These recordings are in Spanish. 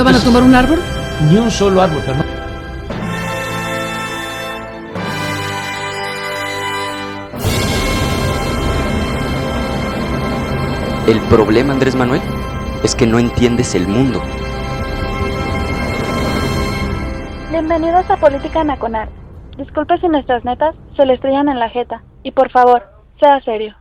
No van a tumbar un árbol? Ni un solo árbol, pero no. El problema, Andrés Manuel, es que no entiendes el mundo. Bienvenidos a Política Nacional. Disculpe si nuestras netas se le estrellan en la jeta. Y por favor, sea serio.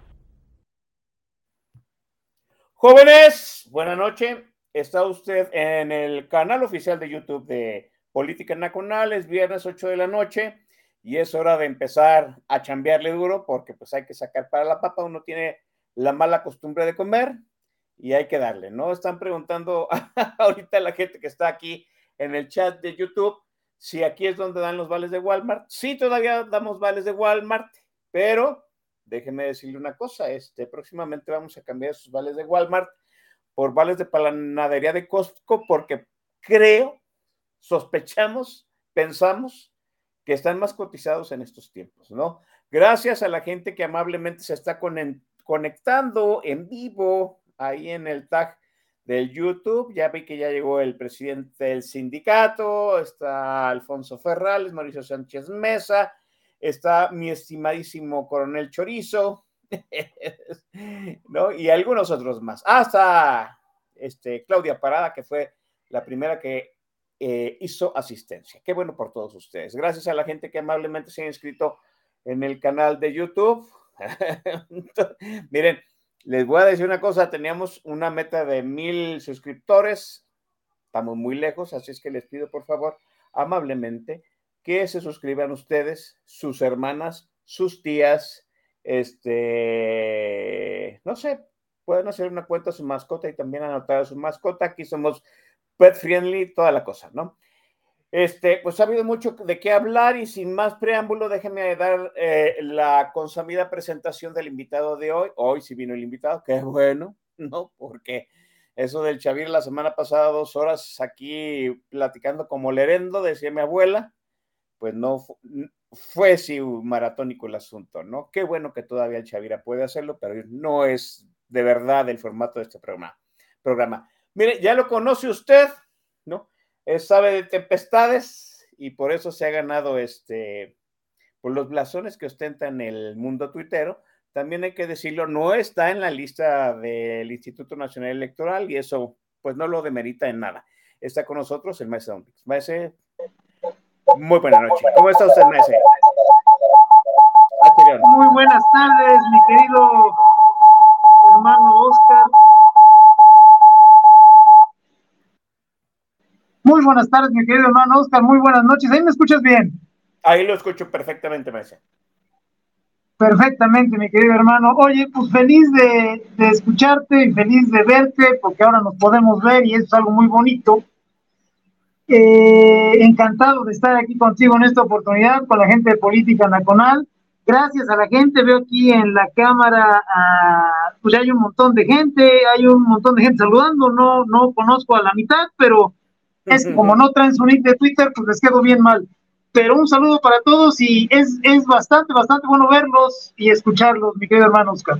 Jóvenes, buena noche. Está usted en el canal oficial de YouTube de Política Nacional. Es viernes 8 de la noche y es hora de empezar a chambearle duro porque pues hay que sacar para la papa. Uno tiene la mala costumbre de comer y hay que darle, ¿no? Están preguntando ahorita la gente que está aquí en el chat de YouTube si aquí es donde dan los vales de Walmart. Sí, todavía damos vales de Walmart, pero déjeme decirle una cosa, este, próximamente vamos a cambiar esos vales de Walmart por vales de panadería de Costco porque creo, sospechamos, pensamos que están más cotizados en estos tiempos, ¿no? Gracias a la gente que amablemente se está conectando en vivo ahí en el tag del YouTube. Ya vi que ya llegó el presidente del sindicato, está Alfonso Ferrales, Mauricio Sánchez Mesa, está mi estimadísimo coronel Chorizo, ¿no? Y algunos otros más. Hasta este, Claudia Parada, que fue la primera que eh, hizo asistencia. Qué bueno por todos ustedes. Gracias a la gente que amablemente se ha inscrito en el canal de YouTube. Miren, les voy a decir una cosa, teníamos una meta de mil suscriptores, estamos muy lejos, así es que les pido por favor amablemente que se suscriban ustedes, sus hermanas, sus tías, este, no sé, pueden hacer una cuenta a su mascota y también anotar a su mascota. Aquí somos pet friendly, toda la cosa, ¿no? Este, pues ha habido mucho de qué hablar y sin más preámbulo, déjenme dar eh, la consumida presentación del invitado de hoy. Hoy sí vino el invitado, qué bueno, ¿no? Porque eso del Chavir la semana pasada, dos horas aquí platicando como lerendo, decía mi abuela, pues no fue sí maratónico el asunto, ¿no? Qué bueno que todavía el Chavira puede hacerlo, pero no es de verdad el formato de este programa. programa. Mire, ya lo conoce usted, ¿no? Él sabe de tempestades y por eso se ha ganado este, por los blasones que ostenta en el mundo tuitero. También hay que decirlo, no está en la lista del Instituto Nacional Electoral y eso pues no lo demerita en nada. Está con nosotros el maestro. Maese, muy buena noche. ¿Cómo está usted? Anterior. Muy buenas tardes, mi querido hermano Oscar. Muy buenas tardes, mi querido hermano Oscar. Muy buenas noches. ¿Ahí me escuchas bien? Ahí lo escucho perfectamente, maese. Perfectamente, mi querido hermano. Oye, pues feliz de, de escucharte y feliz de verte, porque ahora nos podemos ver y eso es algo muy bonito. Eh, encantado de estar aquí contigo en esta oportunidad con la gente de Política Nacional. Gracias a la gente, veo aquí en la cámara, ah, pues hay un montón de gente, hay un montón de gente saludando, no, no conozco a la mitad, pero es como no traen su nick de Twitter, pues les quedo bien mal. pero un saludo para todos y es, es bastante, bastante bueno verlos y escucharlos, mi querido hermano Oscar.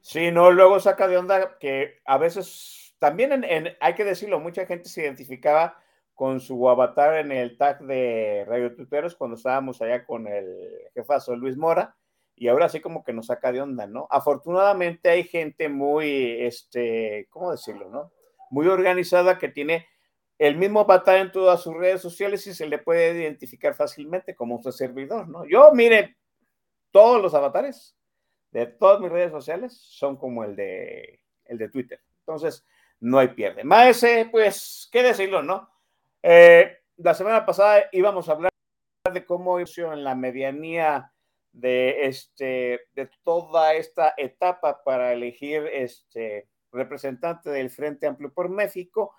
Sí, no, luego saca de onda que a veces también hay que decirlo, mucha gente se identificaba con su avatar en el tag de Radio Tuteros cuando estábamos allá con el jefazo Luis Mora y ahora sí como que nos saca de onda, ¿no? Afortunadamente hay gente muy, este, ¿cómo decirlo, no? Muy organizada que tiene el mismo avatar en todas sus redes sociales y se le puede identificar fácilmente como su servidor, ¿no? Yo, mire, todos los avatares de todas mis redes sociales son como el de, el de Twitter. Entonces, no hay pierde. Maese, pues, ¿qué decirlo, no? Eh, la semana pasada íbamos a hablar de cómo en la medianía de, este, de toda esta etapa para elegir este representante del Frente Amplio por México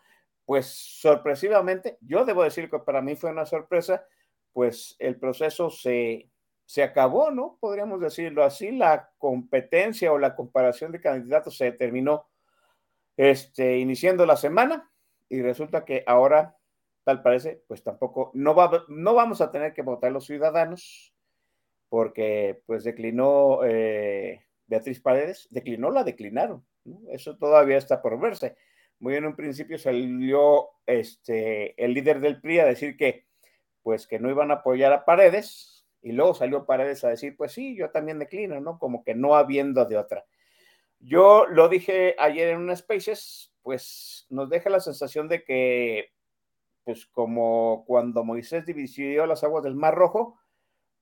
pues sorpresivamente, yo debo decir que para mí fue una sorpresa, pues el proceso se, se acabó, ¿no? Podríamos decirlo así, la competencia o la comparación de candidatos se terminó este, iniciando la semana y resulta que ahora, tal parece, pues tampoco, no, va, no vamos a tener que votar los ciudadanos porque pues declinó eh, Beatriz Paredes, declinó, la declinaron, eso todavía está por verse muy en un principio salió este, el líder del PRI a decir que, pues, que no iban a apoyar a Paredes, y luego salió Paredes a decir, pues sí, yo también declino, ¿no? Como que no habiendo de otra. Yo lo dije ayer en un Spaces, pues nos deja la sensación de que, pues como cuando Moisés dividió las aguas del Mar Rojo,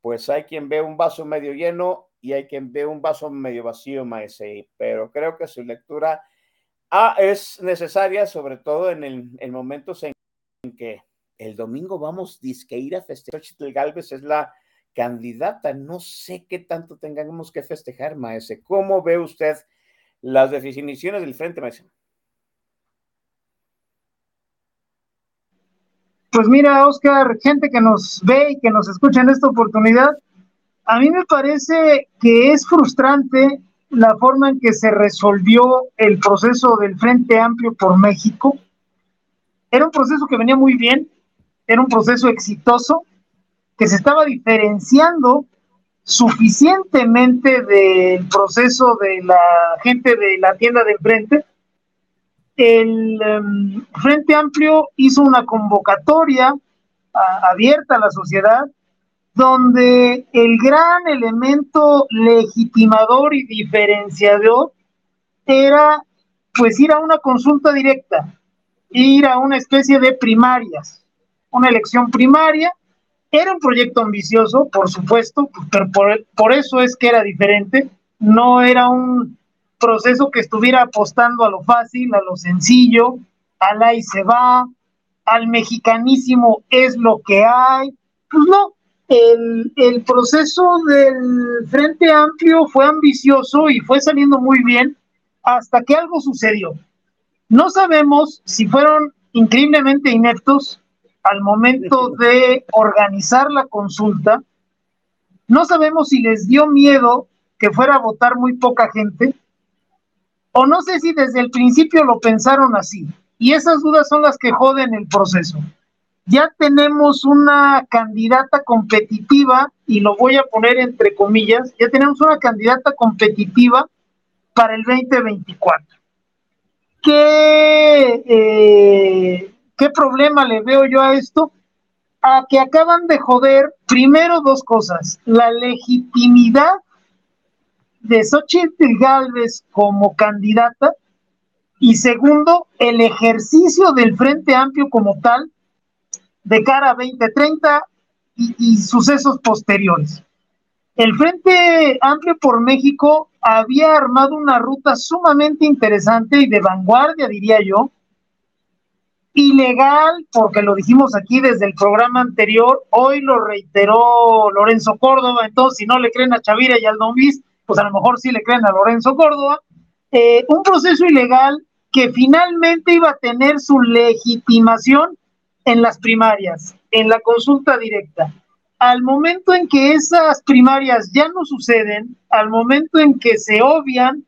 pues hay quien ve un vaso medio lleno y hay quien ve un vaso medio vacío, Maese, pero creo que su lectura Ah, es necesaria, sobre todo en, el, momentos en que el domingo vamos a ir a festejar. Xochitl Galvez es la candidata. No sé qué tanto tengamos que festejar, maese. ¿Cómo ve usted las definiciones del frente, maese? Pues mira, Oscar, gente que nos ve y que nos escucha en esta oportunidad, a mí me parece que es frustrante la forma en que se resolvió el proceso del Frente Amplio por México. Era un proceso que venía muy bien, era un proceso exitoso, que se estaba diferenciando suficientemente del proceso de la gente de la tienda de enfrente. El em, Frente Amplio hizo una convocatoria abierta a la sociedad donde el gran elemento legitimador y diferenciador era pues ir a una consulta directa, ir a una especie de primarias, una elección primaria. Era un proyecto ambicioso, por supuesto, pero por, por eso es que era diferente. No era un proceso que estuviera apostando a lo fácil, a lo sencillo, al ahí se va, al mexicanísimo es lo que hay. Pues no, el, proceso del Frente Amplio fue ambicioso y fue saliendo muy bien hasta que algo sucedió. No sabemos si fueron increíblemente ineptos al momento de organizar la consulta. No sabemos si les dio miedo que fuera a votar muy poca gente. O no sé si desde el principio lo pensaron así. Y esas dudas son las que joden el proceso ya tenemos una candidata competitiva, y lo voy a poner entre comillas, ya tenemos una candidata competitiva para el 2024. ¿Qué, eh, ¿Qué problema le veo yo a esto? A que acaban de joder primero dos cosas, la legitimidad de Xochitl Galvez como candidata y segundo, el ejercicio del Frente Amplio como tal de cara a 2030 y, sucesos posteriores. El Frente Amplio por México había armado una ruta sumamente interesante y de vanguardia, diría yo, ilegal, porque lo dijimos aquí desde el programa anterior, hoy lo reiteró Lorenzo Córdoba, entonces si no le creen a Chavira y al Don Luis, pues a lo mejor sí le creen a Lorenzo Córdoba, eh, un proceso ilegal que finalmente iba a tener su legitimación en las primarias, en la consulta directa. Al momento en que esas primarias ya no suceden, al momento en que se obvian,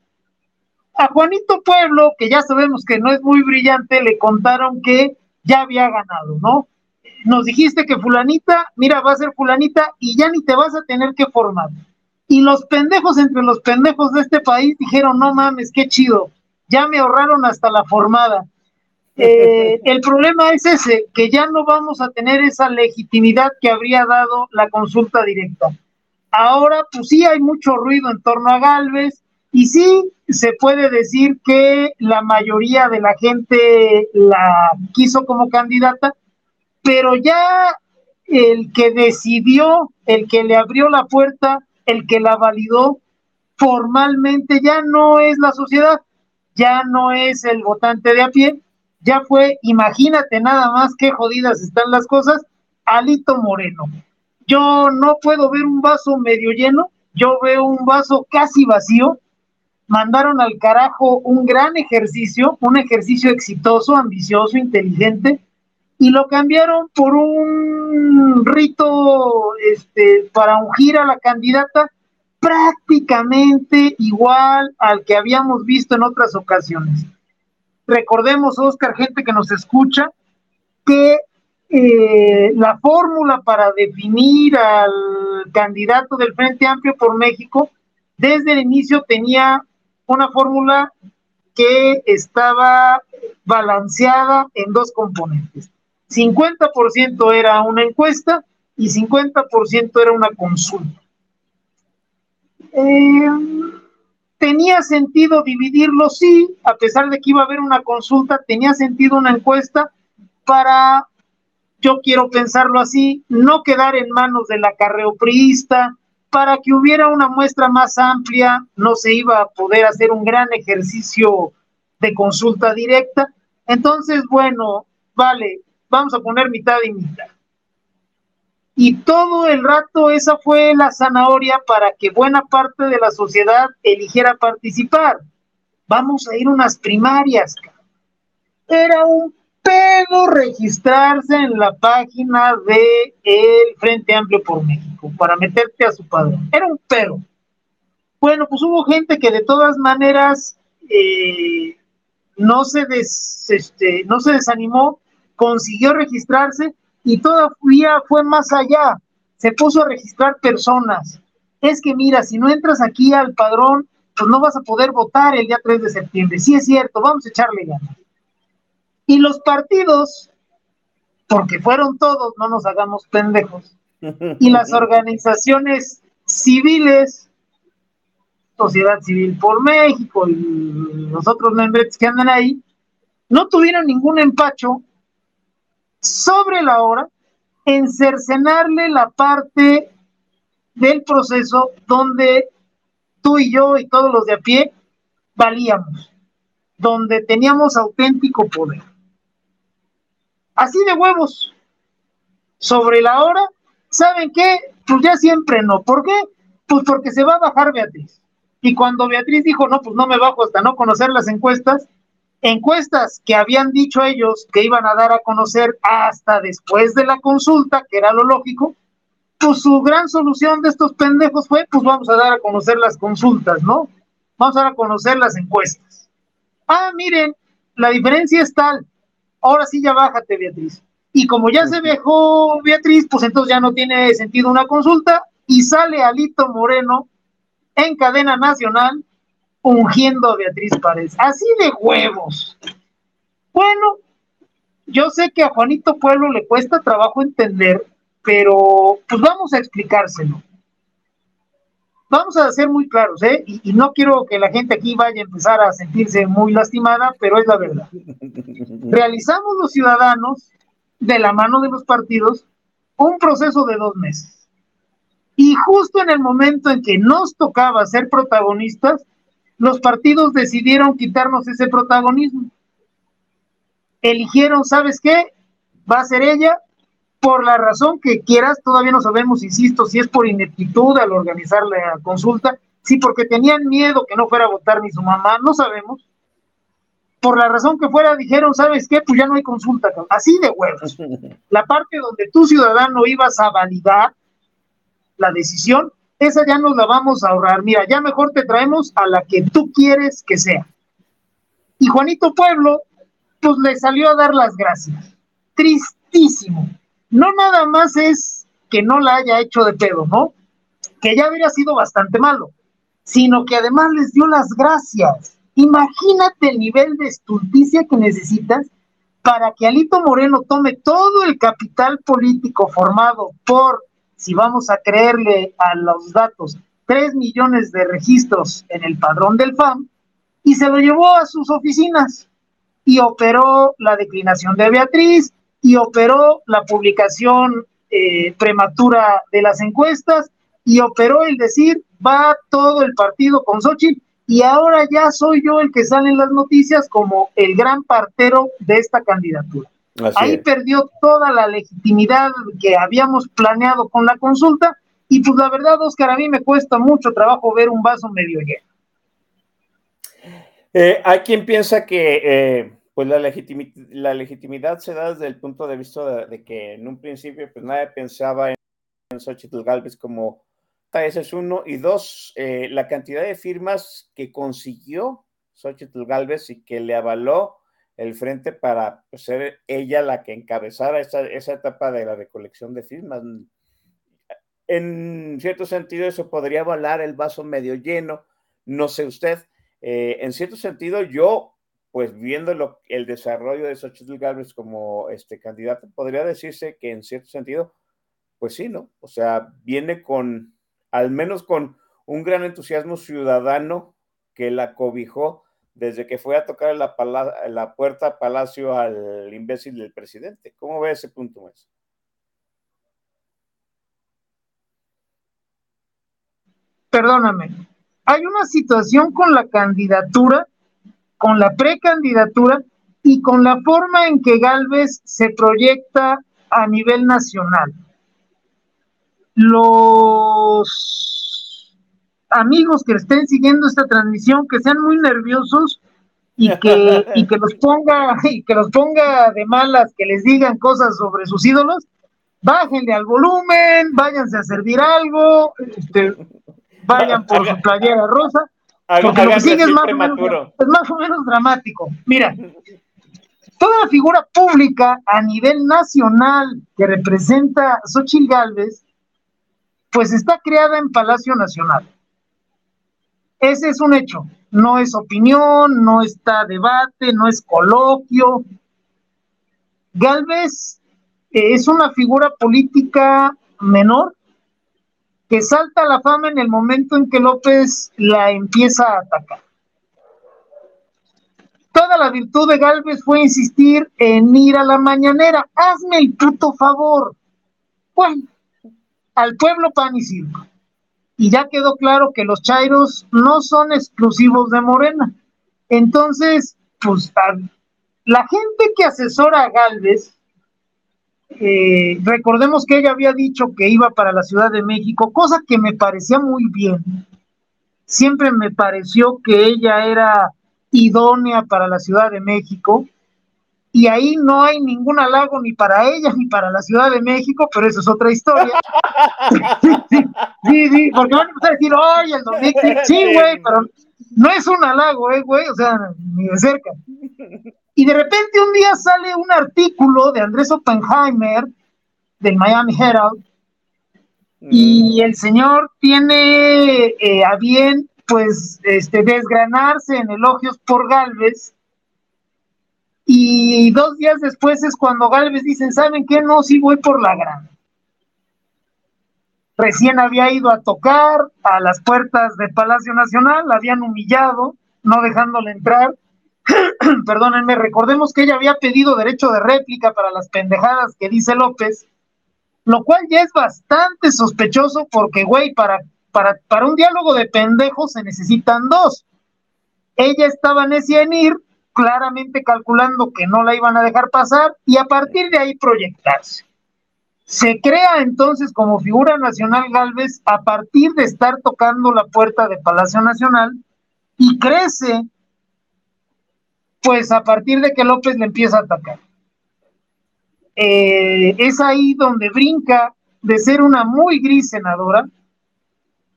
a Juanito Pueblo, que ya sabemos que no es muy brillante, le contaron que ya había ganado, ¿no? nos dijiste que fulanita, mira, va a ser fulanita y ya ni te vas a tener que formar. Y los pendejos entre los pendejos de este país dijeron, no mames, qué chido, ya me ahorraron hasta la formada. Eh, el problema es ese, que ya no vamos a tener esa legitimidad que habría dado la consulta directa. Ahora, pues sí hay mucho ruido en torno a Galvez y sí se puede decir que la mayoría de la gente la quiso como candidata, pero ya el que decidió, el que le abrió la puerta, el que la validó formalmente ya no es la sociedad, ya no es el votante de a pie, ya fue, imagínate nada más qué jodidas están las cosas, Alito Moreno. Yo no puedo ver un vaso medio lleno, yo veo un vaso casi vacío. Mandaron al carajo un gran ejercicio, un ejercicio exitoso, ambicioso, inteligente, y lo cambiaron por un rito este, para ungir a la candidata prácticamente igual al que habíamos visto en otras ocasiones. Recordemos, Oscar, gente que nos escucha, que eh, la fórmula para definir al candidato del Frente Amplio por México desde el inicio tenía una fórmula que estaba balanceada en dos componentes. 50% era una encuesta y 50% era una consulta. Eh, tenía sentido dividirlo, sí, a pesar de que iba a haber una consulta, tenía sentido una encuesta para, yo quiero pensarlo así, no quedar en manos del acarreo priista, para que hubiera una muestra más amplia, no se iba a poder hacer un gran ejercicio de consulta directa. Entonces, bueno, vale, vamos a poner mitad y mitad. Y todo el rato esa fue la zanahoria para que buena parte de la sociedad eligiera participar. Vamos a ir unas primarias. Era un pedo registrarse en la página de el Frente Amplio por México para meterte a su padre. Era un pedo. Bueno, pues hubo gente que de todas maneras eh, no, se este, no se desanimó, consiguió registrarse y todavía fue más allá, se puso a registrar personas. Es que mira, si no entras aquí al padrón, pues no vas a poder votar el día 3 de septiembre. Sí es cierto, vamos a echarle ganas. Y los partidos, porque fueron todos, no nos hagamos pendejos, y las organizaciones civiles, Sociedad Civil por México y los otros membres que andan ahí, no tuvieron ningún empacho sobre la hora en cercenarle la parte del proceso donde tú y yo y todos los de a pie valíamos, donde teníamos auténtico poder. Así de huevos, sobre la hora, ¿saben qué? Pues ya siempre no. ¿Por qué? Pues porque se va a bajar Beatriz. Y cuando Beatriz dijo, no, pues no me bajo hasta no conocer las encuestas, encuestas que habían dicho ellos que iban a dar a conocer hasta después de la consulta, que era lo lógico, pues su gran solución de estos pendejos fue, pues vamos a dar a conocer las consultas, ¿no? Vamos a dar a conocer las encuestas. Ah, miren, la diferencia es tal. Ahora sí ya bájate, Beatriz. Y como ya se dejó Beatriz, pues entonces ya no tiene sentido una consulta y sale Alito Moreno en cadena nacional ungiendo a Beatriz Párez. Así de huevos. Bueno, yo sé que a Juanito Pueblo le cuesta trabajo entender, pero pues vamos a explicárselo. Vamos a ser muy claros, ¿eh? Y, y, no quiero que la gente aquí vaya a empezar a sentirse muy lastimada, pero es la verdad. Realizamos los ciudadanos, de la mano de los partidos, un proceso de dos meses. Y justo en el momento en que nos tocaba ser protagonistas, los partidos decidieron quitarnos ese protagonismo. Eligieron, ¿sabes qué? Va a ser ella, por la razón que quieras, todavía no sabemos, insisto, si es por ineptitud al organizar la consulta, si porque tenían miedo que no fuera a votar ni su mamá, no sabemos. Por la razón que fuera, dijeron, ¿sabes qué? Pues ya no hay consulta, así de huevos. La parte donde tú, ciudadano, ibas a validar la decisión, esa ya nos la vamos a ahorrar. Mira, ya mejor te traemos a la que tú quieres que sea. Y Juanito Pueblo, pues le salió a dar las gracias. Tristísimo. no nada más es que no la haya hecho de pedo, ¿no? Que ya habría sido bastante malo, sino que además les dio las gracias. Imagínate el nivel de estulticia que necesitas para que Alito Moreno tome todo el capital político formado por, si vamos a creerle a los datos, 3 millones de registros en el padrón del FAM y se lo llevó a sus oficinas y operó la declinación de Beatriz y operó la publicación eh, prematura de las encuestas y operó el decir va todo el partido con Xochitl y ahora ya soy yo el que sale en las noticias como el gran partero de esta candidatura. Ahí perdió toda la legitimidad que habíamos planeado con la consulta y pues la verdad, Oscar, a mí me cuesta mucho trabajo ver un vaso medio lleno. Eh, hay quien piensa que eh, pues la, la, legitimidad se da desde el punto de vista de, que en un principio pues nadie pensaba en, en Xochitl Galvez como ese es uno. Y dos, eh, la cantidad de firmas que consiguió Xochitl Galvez y que le avaló el frente para pues, ser ella la que encabezara esa, esa etapa de la recolección de firmas. En cierto sentido, eso podría avalar el vaso medio lleno, no sé usted. Eh, en cierto sentido, yo, pues viendo el desarrollo de Xochitl Galvez como este candidato, podría decirse que en cierto sentido, pues sí, ¿no? O sea, viene con al menos con un gran entusiasmo ciudadano que la cobijó desde que fue a tocar la, la puerta Palacio al imbécil del presidente. ¿Cómo ve ese punto, más? Perdóname, hay una situación con la candidatura, con la precandidatura y con la forma en que Galvez se proyecta a nivel nacional los amigos que estén siguiendo esta transmisión que sean muy nerviosos y que, y que los ponga y que los ponga de malas que les digan cosas sobre sus ídolos bájenle al volumen váyanse a servir algo este, vayan por su playera rosa porque lo que sigue es más, o menos, es más o menos dramático mira toda figura pública a nivel nacional que representa a Xochitl Galvez pues está creada en Palacio Nacional. Ese es un hecho, no es opinión, no está debate, no es coloquio. Galvez eh, es una figura política menor que salta a la fama en el momento en que López la empieza a atacar. Toda la virtud de Galvez fue insistir en ir a la mañanera. Hazme el puto favor. Bueno, al pueblo pan y circo. Y ya quedó claro que los chairos no son exclusivos de Morena. Entonces, pues la gente que asesora a Galvez, eh, recordemos que ella había dicho que iba para la Ciudad de México, cosa que me parecía muy bien. Siempre me pareció que ella era idónea para la Ciudad de México y ahí no hay ningún halago ni para ella ni para la Ciudad de México, pero eso es otra historia. sí, sí, porque van a empezar a decir, oye, el 2015, sí, güey, pero no es un halago, eh, güey, o sea, ni de cerca. Y de repente un día sale un artículo de Andrés Oppenheimer del Miami Herald y mm. el señor tiene eh, a bien, pues, este, desgranarse en elogios por Galvez y dos días después es cuando Galvez dicen, ¿saben qué? No, sí voy por la gran. Recién había ido a tocar a las puertas del Palacio Nacional, la habían humillado, no dejándole entrar. Perdónenme, recordemos que ella había pedido derecho de réplica para las pendejadas que dice López, lo cual ya es bastante sospechoso porque, güey, para, para, para un diálogo de pendejos se necesitan dos. Ella estaba necia en ir, claramente calculando que no la iban a dejar pasar y a partir de ahí proyectarse. Se crea entonces como figura nacional Galvez a partir de estar tocando la puerta de Palacio Nacional y crece pues a partir de que López le empieza a atacar. Eh, es ahí donde brinca de ser una muy gris senadora,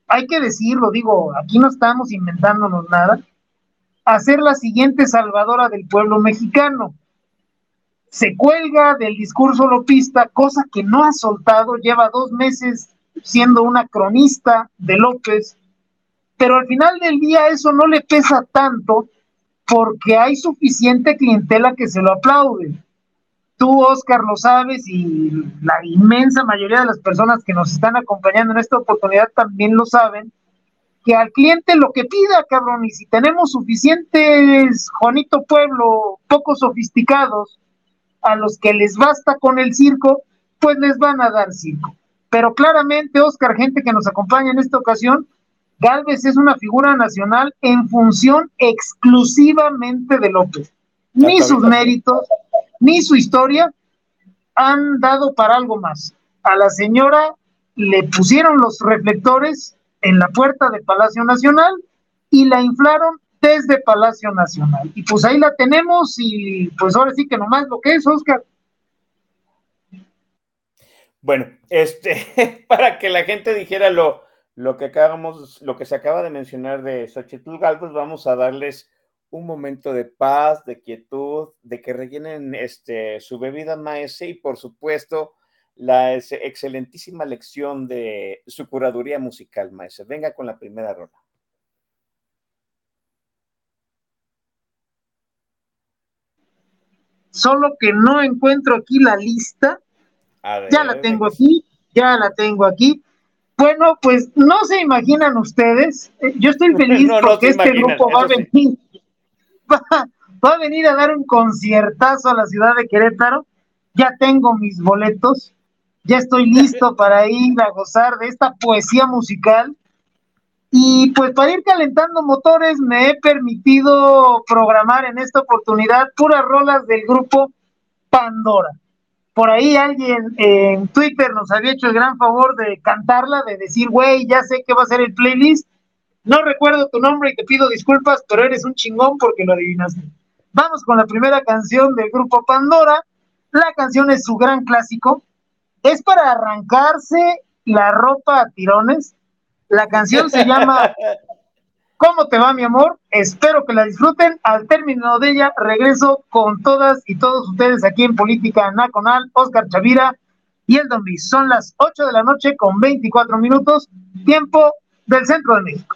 hay que decirlo, digo, aquí no estamos inventándonos nada, a ser la siguiente salvadora del pueblo mexicano. se cuelga del discurso lopista, cosa que no ha soltado, lleva dos meses siendo una cronista de López, pero al final del día eso no le pesa tanto porque hay suficiente clientela que se lo aplaude. Tú, Oscar, lo sabes y la inmensa mayoría de las personas que nos están acompañando en esta oportunidad también lo saben, que al cliente lo que pida, cabrón, y si tenemos suficientes, Juanito Pueblo, poco sofisticados, a los que les basta con el circo, pues les van a dar circo. Pero claramente, Oscar, gente que nos acompaña en esta ocasión, Galvez es una figura nacional en función exclusivamente de López. Ni sus méritos, ni su historia han dado para algo más. A la señora le pusieron los reflectores en la puerta de Palacio Nacional y la inflaron desde Palacio Nacional. Y pues ahí la tenemos y pues ahora sí que nomás lo que es, Oscar. Bueno, este, para que la gente dijera lo, lo que acabamos, lo que se acaba de mencionar de Xochitl Galvez, vamos a darles un momento de paz, de quietud, de que rellenen este, su bebida maese y por supuesto la excelentísima lección de su curaduría musical, maese. Venga con la primera rola. Solo que no encuentro aquí la lista ya la tengo aquí, ya la tengo aquí. Bueno, pues no se imaginan ustedes, eh, yo estoy feliz porque este grupo va a venir, va, a venir a dar un conciertazo a la ciudad de Querétaro. Ya tengo mis boletos, ya estoy listo para ir a gozar de esta poesía musical. Y pues para ir calentando motores me he permitido programar en esta oportunidad puras rolas del grupo Pandora por ahí alguien en Twitter nos había hecho el gran favor de cantarla, de decir, güey, ya sé que va a ser el playlist. No recuerdo tu nombre y te pido disculpas, pero eres un chingón porque lo adivinaste. Vamos con la primera canción del grupo Pandora. La canción es su gran clásico. Es para arrancarse la ropa a tirones. La canción se llama ¿Cómo te va, mi amor? Espero que la disfruten. Al término de ella, regreso con todas y todos ustedes aquí en Política Nacional, Oscar Chavira y el Don Luis. Son las 8 de la noche con 24 minutos, tiempo del centro de México.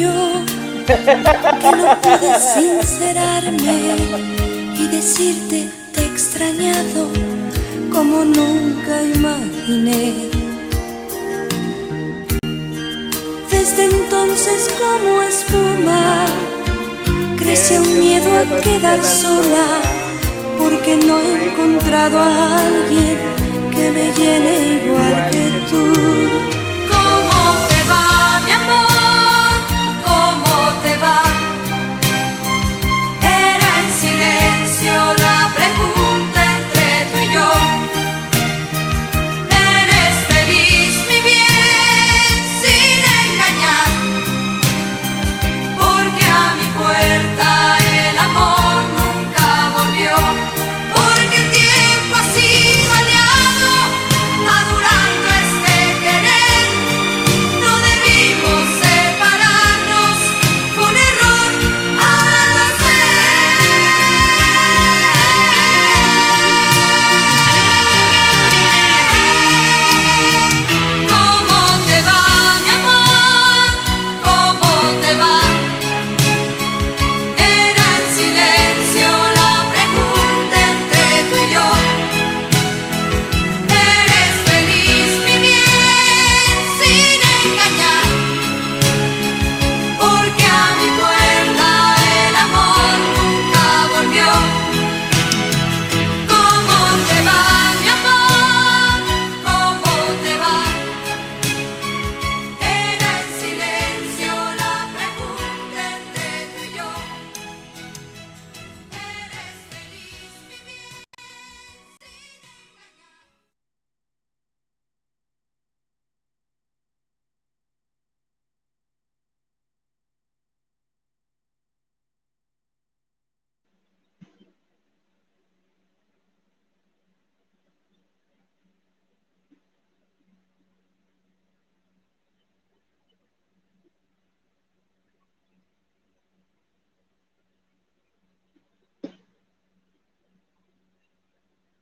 Que no pude sincerarme y decirte te he extrañado como nunca imaginé. Desde entonces como espuma crece un miedo a quedar sola porque no he encontrado a alguien que me llene igual que tú. out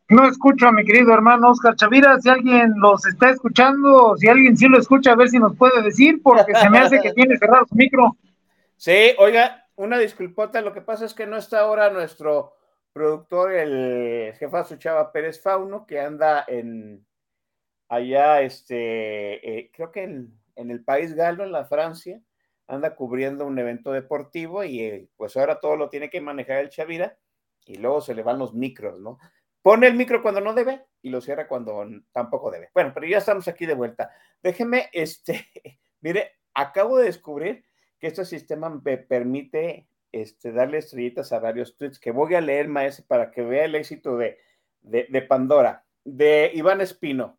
No escucho a mi querido hermano Oscar Chavira. Si alguien los está escuchando, si alguien sí lo escucha, a ver si nos puede decir, porque se me hace que tiene cerrado su micro. Sí, oiga, una disculpota. Lo que pasa es que no está ahora nuestro productor, el jefazo Chava Pérez Fauno, que anda en allá, este, eh, creo que en, en, el país galo, en la Francia, anda cubriendo un evento deportivo y eh, pues ahora todo lo tiene que manejar el Chavira y luego se le van los micros, ¿no? Pone el micro cuando no debe y lo cierra cuando tampoco debe. Bueno, pero ya estamos aquí de vuelta. Déjeme, este, mire, acabo de descubrir que este sistema me permite este, darle estrellitas a varios tweets que voy a leer, maestro, para que vea el éxito de, de, Pandora, de Iván Espino,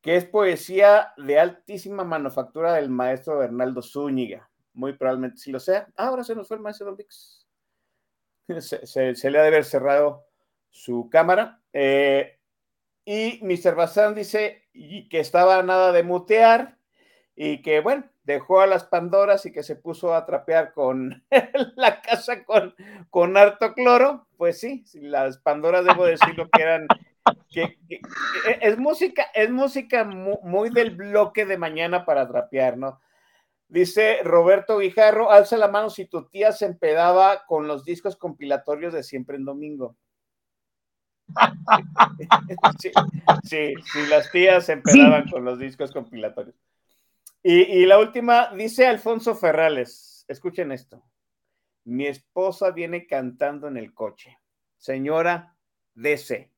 que es poesía de altísima manufactura del maestro Bernaldo Zúñiga. Muy probablemente si lo sea. Ah, ahora se nos fue el maestro Don se le ha de haber cerrado su cámara. Eh, y Mr. Bazán dice que estaba nada de mutear y que, bueno, dejó a las Pandoras y que se puso a trapear con la casa con, con harto cloro. Pues sí, las Pandoras debo decirlo que eran que, es música, es música muy, muy, del bloque de mañana para trapear, ¿no? Dice Roberto Guijarro, alza la mano si tu tía se empedaba con los discos compilatorios de siempre en domingo. Sí, sí, sí, las tías se empezaban sí. con los discos compilatorios. Y, y, la última, dice Alfonso Ferrales, escuchen esto. Mi esposa viene cantando en el coche. Señora, DC.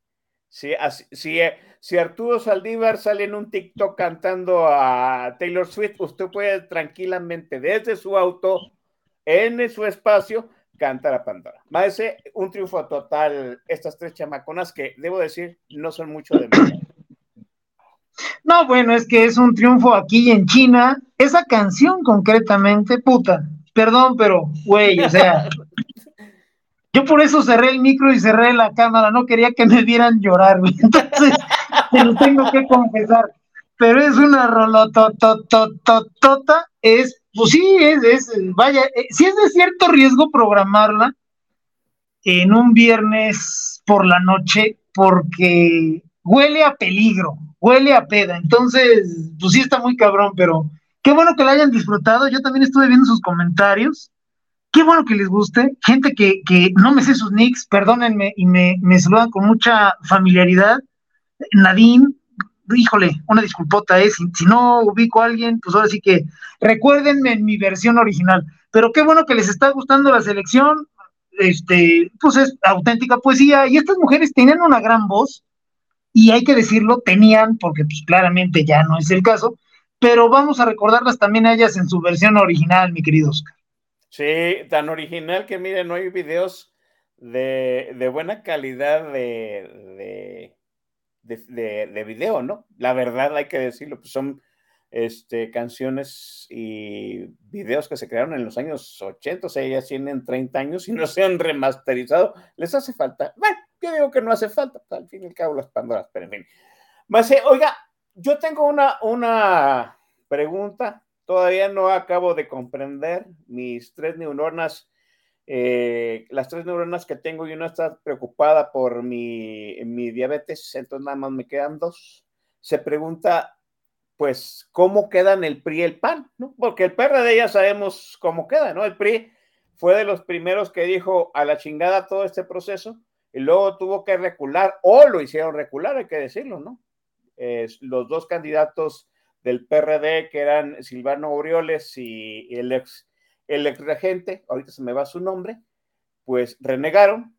Si, si, si Arturo Saldívar sale en un TikTok cantando a Taylor Swift, usted puede tranquilamente desde su auto, en su espacio, cantar a Pandora. Maese, un triunfo total, estas tres chamaconas que debo decir no son mucho de mí. No, bueno, es que es un triunfo aquí en China. Esa canción concretamente, puta, perdón, pero, güey, o sea, yo por eso cerré el micro y cerré la cámara, no quería que me vieran llorar, güey. Entonces, te lo tengo que confesar. Pero es una rolototototota, es pues sí, es, es vaya, eh, es de cierto riesgo programarla en un viernes por la noche porque huele a peligro, huele a peda. Entonces, pues sí está muy cabrón, pero qué bueno que la hayan disfrutado. Yo también estuve viendo sus comentarios. Qué bueno que les guste. Gente que, que no me sé sus nicks, perdónenme, y me, me saludan con mucha familiaridad. Nadine, híjole, una disculpota, ¿eh? si, no ubico a alguien, pues ahora sí que recuérdenme en mi versión original. Pero qué bueno que les está gustando la selección, este, pues es auténtica poesía, y estas mujeres tenían una gran voz, y hay que decirlo, tenían, porque pues claramente ya no es el caso, pero vamos a recordarlas también a ellas en su versión original, mi querido Oscar. Sí, tan original que miren, no hay videos de, de buena calidad de, de, de, video, ¿no? La verdad hay que decirlo, pues son este, canciones y videos que se crearon en los años 80, o sea, ya tienen 30 años y no se han remasterizado. ¿Les hace falta? Bueno, yo digo que no hace falta, pues, al fin y al cabo las Pandoras, pero en fin. Oiga, yo tengo una, una pregunta, todavía no acabo de comprender mis tres neuronas, eh, las tres neuronas que tengo y una está preocupada por mi, mi diabetes, entonces nada más me quedan dos. Se pregunta, pues, ¿cómo quedan el PRI y el PAN? Porque el PRD ya sabemos cómo queda, ¿no? El PRI fue de los primeros que dijo a la chingada todo este proceso y luego tuvo que recular, o lo hicieron recular, hay que decirlo, ¿no? los dos candidatos del PRD, que eran Silvano Orioles y el ex, el regente, ahorita se me va su nombre, pues renegaron,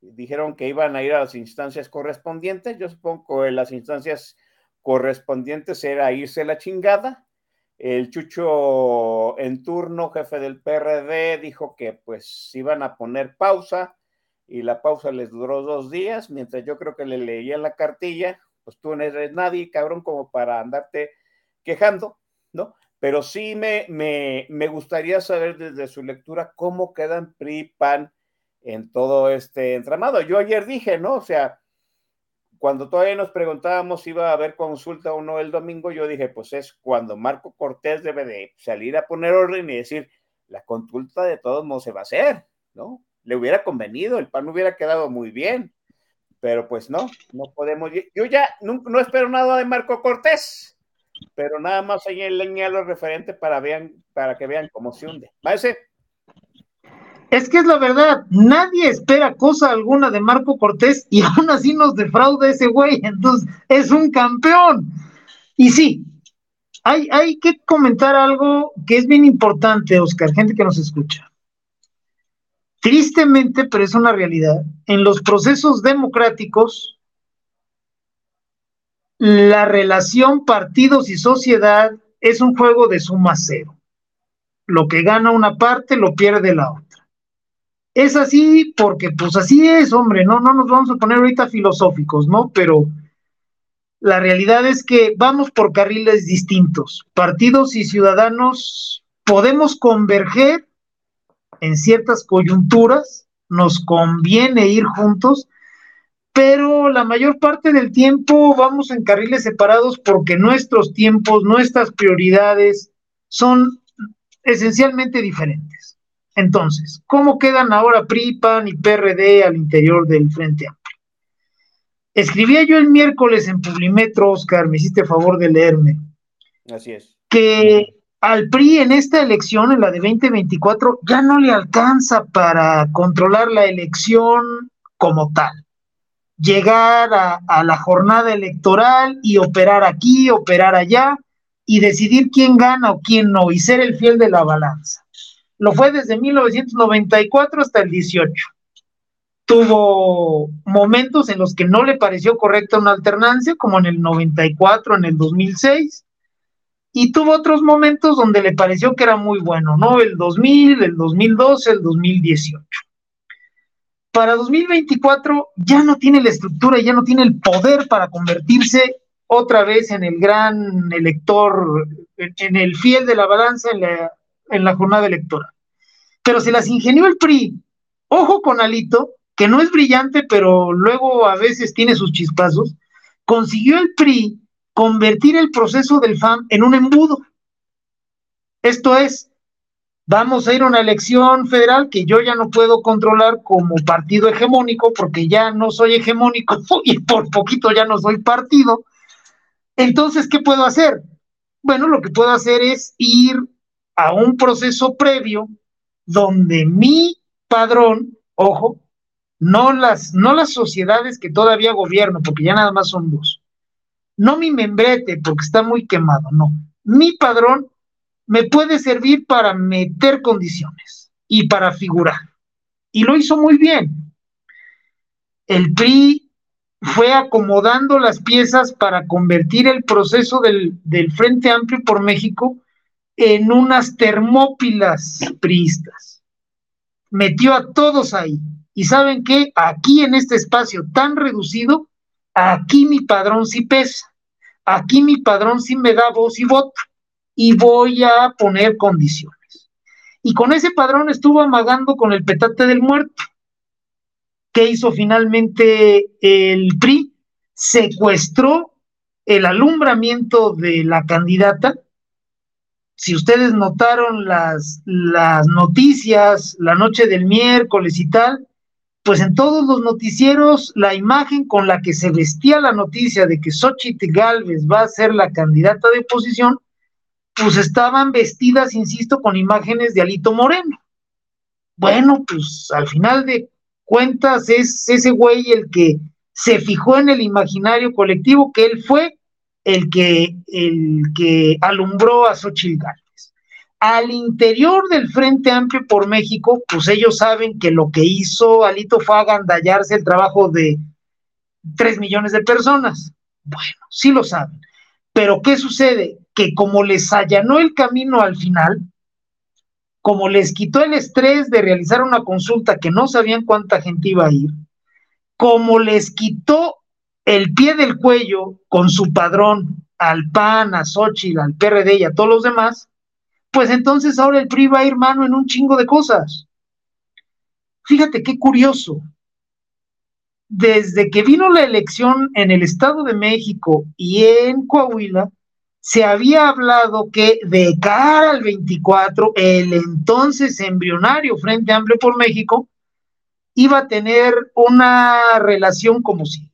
dijeron que iban a ir a las instancias correspondientes. Yo supongo que las instancias correspondientes era irse la chingada. El Chucho en turno, jefe del PRD, dijo que pues iban a poner pausa y la pausa les duró dos días, mientras yo creo que le leía la cartilla, pues tú no eres nadie, cabrón, como para andarte quejando, ¿no? Pero sí me, me, me gustaría saber desde su lectura cómo quedan PRI, PAN en todo este entramado. Yo ayer dije, ¿no? O sea, cuando todavía nos preguntábamos si iba a haber consulta o no el domingo, yo dije, pues es cuando Marco Cortés debe de salir a poner orden y decir, la consulta de todos modos se va a hacer, ¿no? Le hubiera convenido, el PAN hubiera quedado muy bien pero pues no, no podemos. Yo ya no, espero nada de Marco Cortés, pero nada más ahí en leña lo referente para, vean, para que vean cómo se hunde. ¿Parece? Es que es la verdad, nadie espera cosa alguna de Marco Cortés y aún así nos defrauda ese güey, entonces es un campeón. Y sí, hay, hay que comentar algo que es bien importante, Oscar, gente que nos escucha. Tristemente, pero es una realidad, en los procesos democráticos, la relación partidos y sociedad es un juego de suma cero. Lo que gana una parte lo pierde la otra. Es así porque pues así es, hombre, no, no nos vamos a poner ahorita filosóficos, ¿no? Pero la realidad es que vamos por carriles distintos. Partidos y ciudadanos podemos converger en ciertas coyunturas nos conviene ir juntos, pero la mayor parte del tiempo vamos en carriles separados porque nuestros tiempos, nuestras prioridades son esencialmente diferentes. Entonces, ¿cómo quedan ahora PRI, PAN y PRD al interior del Frente Amplio? Escribía yo el miércoles en Publimetro, Oscar, me hiciste favor de leerme. Así es. Que al PRI en esta elección, en la de 2024, ya no le alcanza para controlar la elección como tal. Llegar a, la jornada electoral y operar aquí, operar allá y decidir quién gana o quién no y ser el fiel de la balanza. Lo fue desde 1994 hasta el 18. Tuvo momentos en los que no le pareció correcta una alternancia, como en el 94, en el 2006, y tuvo otros momentos donde le pareció que era muy bueno, ¿no? El 2000, el 2012, el 2018. Para 2024 ya no tiene la estructura, ya no tiene el poder para convertirse otra vez en el gran elector, en el fiel de la balanza en la, en la jornada electoral. Pero se las ingenió el PRI. Ojo con Alito, que no es brillante, pero luego a veces tiene sus chispazos. Consiguió el PRI convertir el proceso del FAM en un embudo. Esto es, vamos a ir a una elección federal que yo ya no puedo controlar como partido hegemónico porque ya no soy hegemónico y por poquito ya no soy partido. Entonces, ¿qué puedo hacer? Bueno, lo que puedo hacer es ir a un proceso previo donde mi padrón, ojo, no las, no las sociedades que todavía gobierno, porque ya nada más son dos, no mi membrete, porque está muy quemado, no. Mi padrón me puede servir para meter condiciones y para figurar. Y lo hizo muy bien. El PRI fue acomodando las piezas para convertir el proceso del, del Frente Amplio por México en unas termópilas priistas. Metió a todos ahí. Y saben qué, aquí en este espacio tan reducido, aquí mi padrón sí pesa, aquí mi padrón sí me da voz y voto, y voy a poner condiciones. Y con ese padrón estuvo amagando con el petate del muerto. ¿Qué hizo finalmente el PRI? Secuestró el alumbramiento de la candidata si ustedes notaron las, las noticias la noche del miércoles y tal, pues en todos los noticieros la imagen con la que se vestía la noticia de que Xochitl Galvez va a ser la candidata de oposición, pues estaban vestidas, insisto, con imágenes de Alito Moreno. Bueno, pues al final de cuentas es ese güey el que se fijó en el imaginario colectivo que él fue el que, el que alumbró a Xochitl Gálvez. Al interior del Frente Amplio por México, pues ellos saben que lo que hizo Alito fue agandallarse el trabajo de tres millones de personas. Bueno, sí lo saben. Pero ¿qué sucede? Que como les allanó el camino al final, como les quitó el estrés de realizar una consulta que no sabían cuánta gente iba a ir, como les quitó el pie del cuello con su padrón al PAN, a Xochitl, al PRD y a todos los demás, pues entonces ahora el PRI va a ir mano en un chingo de cosas. Fíjate qué curioso. Desde que vino la elección en el Estado de México y en Coahuila, se había hablado que de cara al 24, el entonces embrionario Frente Amplio por México iba a tener una relación como si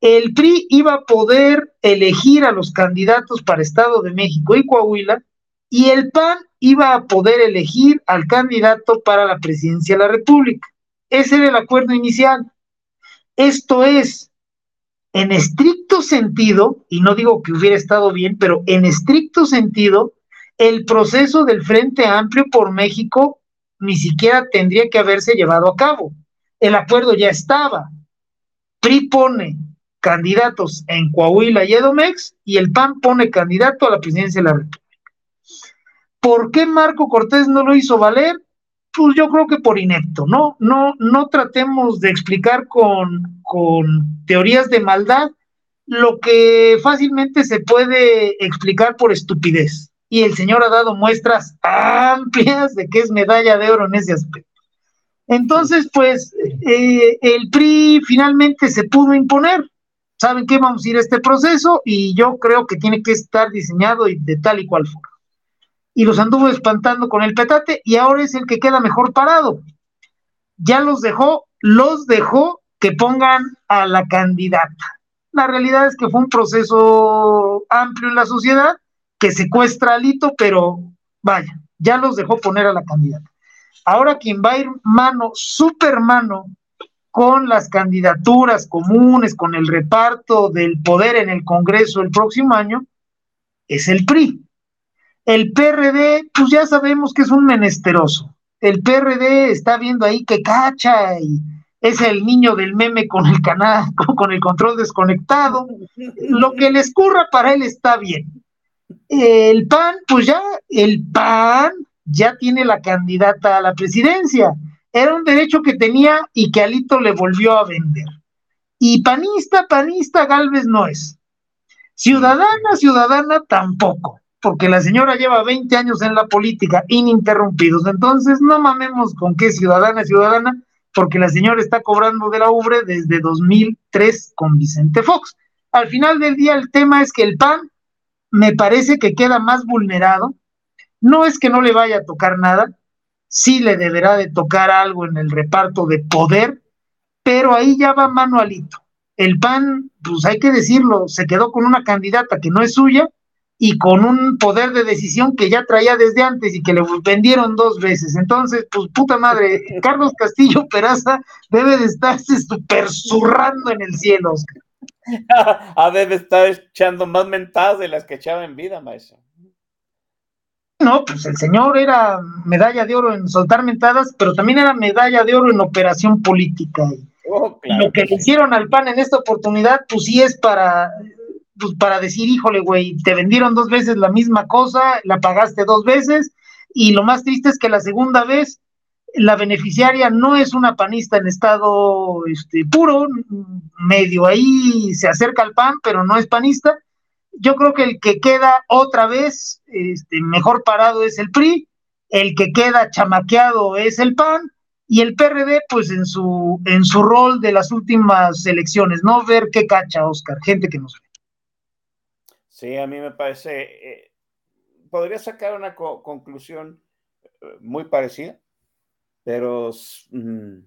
el PRI iba a poder elegir a los candidatos para Estado de México y Coahuila, y el PAN iba a poder elegir al candidato para la presidencia de la República. Ese era el acuerdo inicial. Esto es, en estricto sentido, y no digo que hubiera estado bien, pero en estricto sentido, el proceso del Frente Amplio por México ni siquiera tendría que haberse llevado a cabo. El acuerdo ya estaba. PRI pone candidatos en Coahuila y Edomex y el PAN pone candidato a la presidencia de la República. ¿Por qué Marco Cortés no lo hizo valer? Pues yo creo que por inepto, ¿no? No, no tratemos de explicar con, con teorías de maldad lo que fácilmente se puede explicar por estupidez. Y el señor ha dado muestras amplias de que es medalla de oro en ese aspecto. Entonces, pues, eh, el PRI finalmente se pudo imponer ¿saben qué? Vamos a ir a este proceso y yo creo que tiene que estar diseñado de tal y cual forma. Y los anduvo espantando con el petate y ahora es el que queda mejor parado. Ya los dejó, los dejó que pongan a la candidata. La realidad es que fue un proceso amplio en la sociedad que secuestra alito, pero vaya, ya los dejó poner a la candidata. Ahora quien va a ir mano, super mano, con las candidaturas comunes, con el reparto del poder en el Congreso el próximo año, es el PRI. El PRD, pues ya sabemos que es un menesteroso. El PRD está viendo ahí que cacha y es el niño del meme con el canal, con el control desconectado. Lo que le escurra para él está bien. El PAN, pues ya, el PAN ya tiene la candidata a la presidencia era un derecho que tenía y que Alito le volvió a vender. Y panista, panista, Galvez no es. Ciudadana, ciudadana tampoco, porque la señora lleva 20 años en la política ininterrumpidos. Entonces, no mamemos con qué ciudadana, ciudadana, porque la señora está cobrando de la UBRE desde 2003 con Vicente Fox. Al final del día, el tema es que el PAN me parece que queda más vulnerado. No es que no le vaya a tocar nada, sí le deberá de tocar algo en el reparto de poder, pero ahí ya va manualito. El PAN, pues hay que decirlo, se quedó con una candidata que no es suya y con un poder de decisión que ya traía desde antes y que le vendieron dos veces. Entonces, pues puta madre, Carlos Castillo Peraza debe de estarse super zurrando en el cielo. ah, debe estar echando más mentadas de las que echaba en vida, maestro. No, pues el señor era medalla de oro en soltar mentadas, pero también era medalla de oro en operación política. Oh, lo que le hicieron al PAN en esta oportunidad, pues sí es para, pues para decir, híjole, güey, te vendieron dos veces la misma cosa, la pagaste dos veces, y lo más triste es que la segunda vez la beneficiaria no es una panista en estado este, puro, medio ahí se acerca al PAN, pero no es panista. Yo creo que el que queda otra vez este, mejor parado es el PRI, el que queda chamaqueado es el PAN, y el PRD, pues en su, en su rol de las últimas elecciones, ¿no? Ver qué cacha, Oscar, gente que nos. Sí, a mí me parece, eh, podría sacar una conclusión eh, muy parecida, pero mm,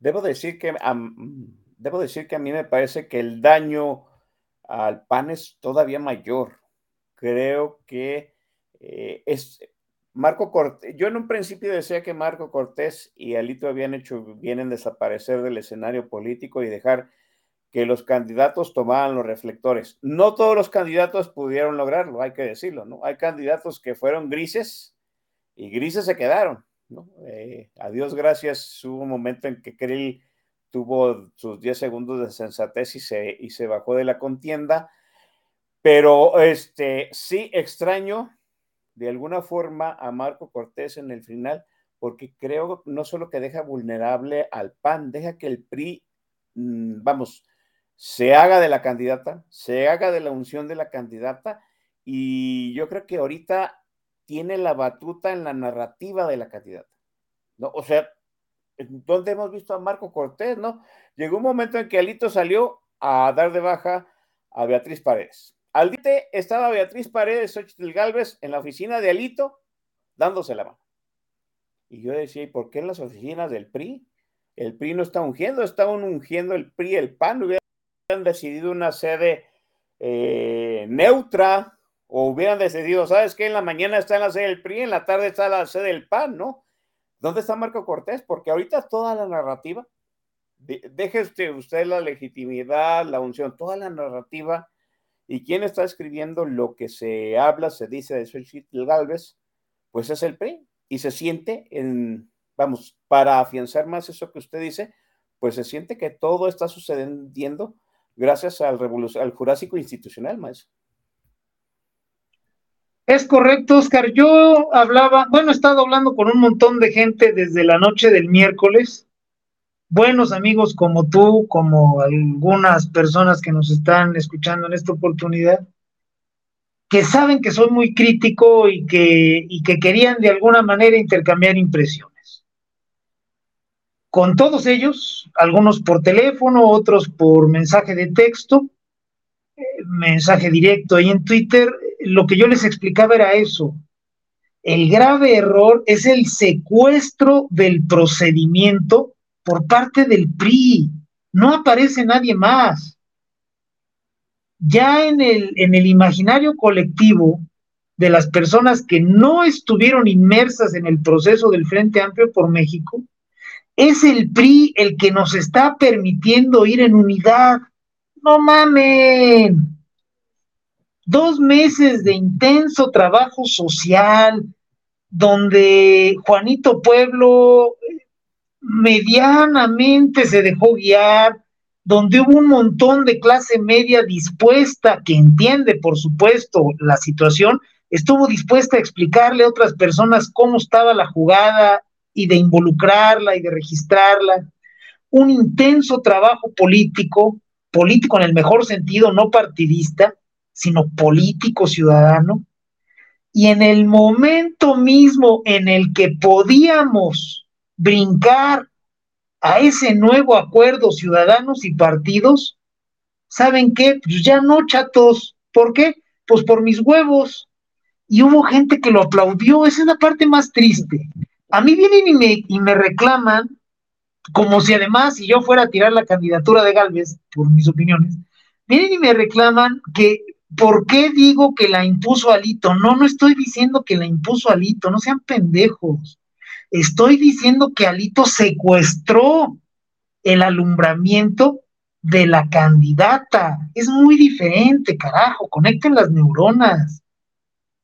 debo decir que debo decir que a mí me parece que el daño al PAN es todavía mayor. Creo que eh, es Marco Cortés, yo en un principio decía que Marco Cortés y Alito habían hecho bien en desaparecer del escenario político y dejar que los candidatos tomaran los reflectores. No todos los candidatos pudieron lograrlo, hay que decirlo, ¿no? Hay candidatos que fueron grises y grises se quedaron, ¿no? Eh, a Dios gracias, hubo un momento en que Krill tuvo sus 10 segundos de sensatez y se, y se bajó de la contienda, pero este, sí extraño de alguna forma a Marco Cortés en el final, porque creo no solo que deja vulnerable al PAN, deja que el PRI, mm, vamos, se haga de la candidata, se haga de la unción de la candidata, y yo creo que ahorita tiene la batuta en la narrativa de la candidata. ¿no? O sea, ¿dónde hemos visto a Marco Cortés? ¿no? Llegó un momento en que Alito salió a dar de baja a Beatriz Paredes. Al día estaba Beatriz Paredes Xochitl Galvez en la oficina de Alito dándose la mano. Y yo decía, ¿y por qué en las oficinas del PRI? El PRI no está ungiendo, está ungiendo el PRI, el PAN. Hubieran decidido una sede eh, neutra o hubieran decidido, ¿sabes qué? En la mañana está en la sede del PRI, en la tarde está la sede del PAN, ¿no? ¿Dónde está Marco Cortés? Porque ahorita toda la narrativa, deje usted, usted la legitimidad, la unción, toda la narrativa ¿Y quién está escribiendo lo que se habla, se dice de Xochitl Galvez? Pues es el PRI. Y se siente en, vamos, para afianzar más eso que usted dice, pues se siente que todo está sucediendo gracias al, Jurásico Institucional, maestro. Es correcto, Oscar. Yo hablaba, bueno, he estado hablando con un montón de gente desde la noche del miércoles buenos amigos como tú, como algunas personas que nos están escuchando en esta oportunidad, que saben que soy muy crítico y que, y que querían de alguna manera intercambiar impresiones. Con todos ellos, algunos por teléfono, otros por mensaje de texto, eh, mensaje directo ahí en Twitter, lo que yo les explicaba era eso. El grave error es el secuestro del procedimiento por parte del PRI. No aparece nadie más. Ya en el, en el imaginario colectivo de las personas que no estuvieron inmersas en el proceso del Frente Amplio por México, es el PRI el que nos está permitiendo ir en unidad. No mamen. Dos meses de intenso trabajo social, donde Juanito Pueblo medianamente se dejó guiar, donde hubo un montón de clase media dispuesta, que entiende, por supuesto, la situación, estuvo dispuesta a explicarle a otras personas cómo estaba la jugada y de involucrarla y de registrarla. Un intenso trabajo político, político en el mejor sentido, no partidista, sino político ciudadano. Y en el momento mismo en el que podíamos brincar a ese nuevo acuerdo ciudadanos y partidos, ¿saben qué? Pues ya no, chatos. ¿Por qué? Pues por mis huevos. Y hubo gente que lo aplaudió, esa es la parte más triste. A mí vienen y me, reclaman, como si además, si yo fuera a tirar la candidatura de Galvez, por mis opiniones, vienen y me reclaman que, ¿por qué digo que la impuso Alito? No, no estoy diciendo que la impuso Alito, no sean pendejos. Estoy diciendo que Alito secuestró el alumbramiento de la candidata. Es muy diferente, carajo, conecten las neuronas.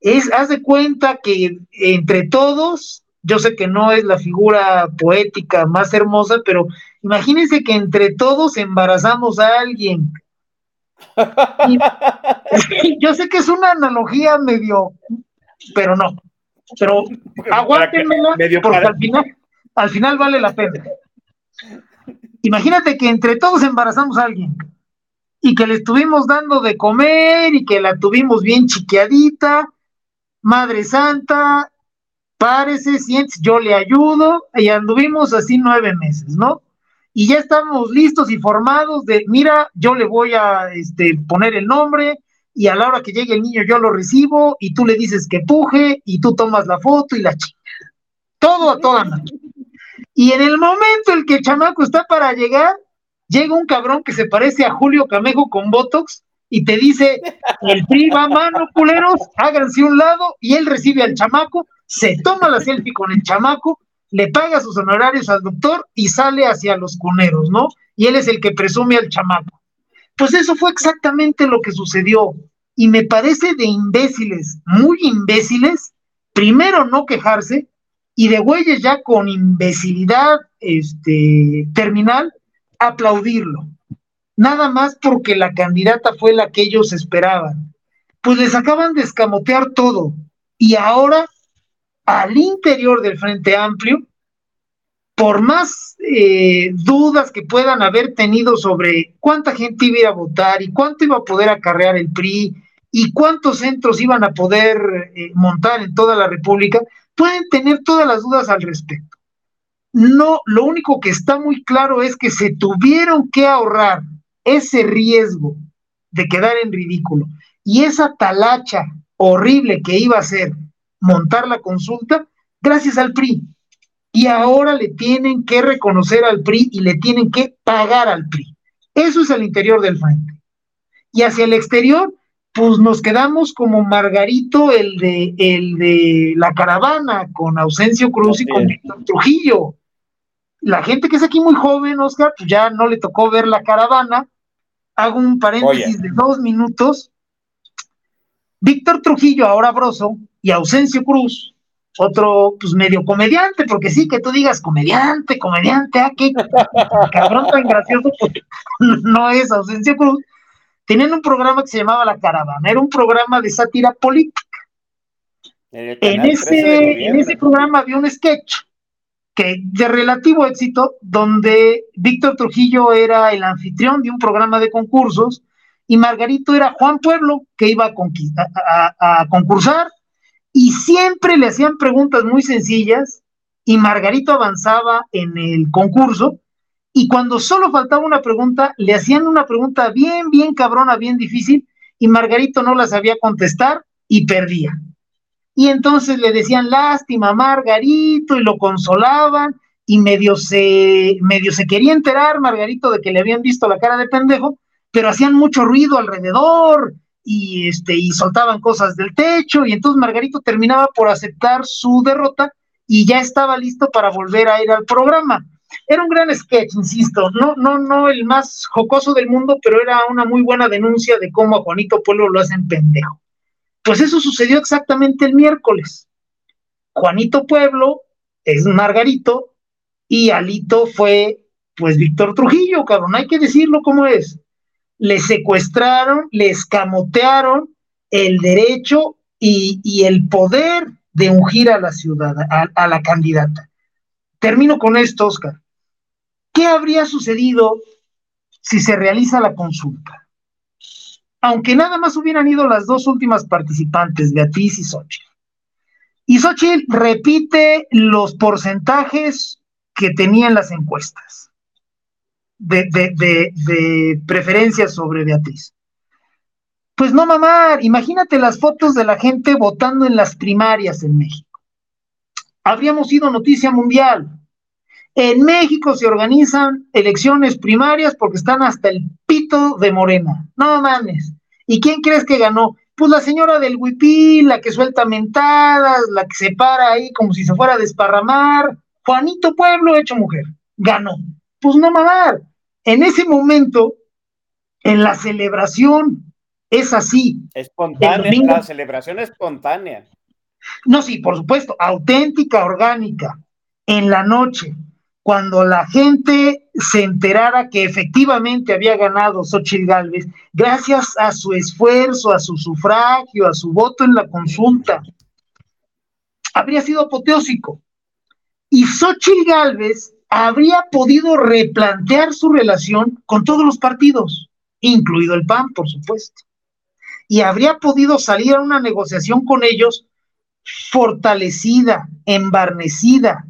Es, haz de cuenta que entre todos, yo sé que no es la figura poética más hermosa, pero imagínense que entre todos embarazamos a alguien. yo sé que es una analogía medio, pero no. Pero aguántenmela, porque al final, al final vale la pena. Imagínate que entre todos embarazamos a alguien y que le estuvimos dando de comer y que la tuvimos bien chiqueadita. Madre Santa, párese, siéntese, yo le ayudo y anduvimos así nueve meses, ¿no? Y ya estamos listos y formados de, mira, yo le voy a este, poner el nombre y a la hora que llegue el niño yo lo recibo y tú le dices que puje y tú tomas la foto y la chica. Todo a toda noche. Y en el momento en que el chamaco está para llegar, llega un cabrón que se parece a Julio Camejo con Botox y te dice, el PRI va mano, culeros, háganse un lado, y él recibe al chamaco, se toma la selfie con el chamaco, le paga sus honorarios al doctor y sale hacia los cuneros, ¿no? Y él es el que presume al chamaco. Pues eso fue exactamente lo que sucedió. Y me parece de imbéciles, muy imbéciles, primero no quejarse y de güeyes ya con imbecilidad este, terminal, aplaudirlo. Nada más porque la candidata fue la que ellos esperaban. Pues les acaban de escamotear todo. Y ahora, al interior del Frente Amplio, por más eh, dudas que puedan haber tenido sobre cuánta gente iba a votar y cuánto iba a poder acarrear el PRI y cuántos centros iban a poder eh, montar en toda la República, pueden tener todas las dudas al respecto. No, lo único que está muy claro es que se tuvieron que ahorrar ese riesgo de quedar en ridículo y esa talacha horrible que iba a ser montar la consulta gracias al PRI. Y ahora le tienen que reconocer al PRI y le tienen que pagar al PRI. Eso es el interior del frente. Y hacia el exterior, pues nos quedamos como Margarito, el de, el de la caravana, con Ausencio Cruz y con Víctor Trujillo. La gente que es aquí muy joven, Oscar, pues ya no le tocó ver la caravana. Hago un paréntesis de dos minutos. Víctor Trujillo, ahora Broso, y Ausencio Cruz, otro pues medio comediante, porque sí que tú digas comediante, comediante, ah, qué cabrón tan gracioso, pues, no es Ausencio Cruz tenían un programa que se llamaba La Caravana, era un programa de sátira política. En ese, en ese programa había un sketch que de relativo éxito, donde Víctor Trujillo era el anfitrión de un programa de concursos y Margarito era Juan Pueblo, que iba a, a concursar, y siempre le hacían preguntas muy sencillas, y Margarito avanzaba en el concurso, y cuando solo faltaba una pregunta, le hacían una pregunta bien, bien cabrona, bien difícil, y Margarito no la sabía contestar y perdía. Y entonces le decían, lástima, Margarito, y lo consolaban, y medio se, medio se quería enterar Margarito de que le habían visto la cara de pendejo, pero hacían mucho ruido alrededor, y, este, y soltaban cosas del techo, y entonces Margarito terminaba por aceptar su derrota, y ya estaba listo para volver a ir al programa era un gran sketch, insisto, no, no, no el más jocoso del mundo, pero era una muy buena denuncia de cómo a Juanito Pueblo lo hacen pendejo. Pues eso sucedió exactamente el miércoles. Juanito Pueblo es Margarito y Alito fue, pues, Víctor Trujillo, cabrón, hay que decirlo como es. Le secuestraron, le escamotearon el derecho y, el poder de ungir a la ciudad, a la candidata. Termino con esto, Oscar. ¿Qué habría sucedido si se realiza la consulta? Aunque nada más hubieran ido las dos últimas participantes, Beatriz y Xochitl. Y Xochitl repite los porcentajes que tenían las encuestas de, de preferencia sobre Beatriz. Pues no, mamá, imagínate las fotos de la gente votando en las primarias en México habríamos sido noticia mundial. En México se organizan elecciones primarias porque están hasta el pito de Morena. No mames. ¿Y quién crees que ganó? Pues la señora del huipil, la que suelta mentadas, la que se para ahí como si se fuera a desparramar. Juanito Pueblo hecho mujer. Ganó. Pues no mamar. En ese momento, en la celebración. Es así. Espontánea, la celebración espontánea. No, sí, por supuesto, auténtica, orgánica, en la noche, cuando la gente se enterara que efectivamente había ganado Xochitl Galvez, gracias a su esfuerzo, a su sufragio, a su voto en la consulta, habría sido apoteósico. Y Xochitl Galvez habría podido replantear su relación con todos los partidos, incluido el PAN, por supuesto. Y habría podido salir a una negociación con ellos fortalecida, embarnecida.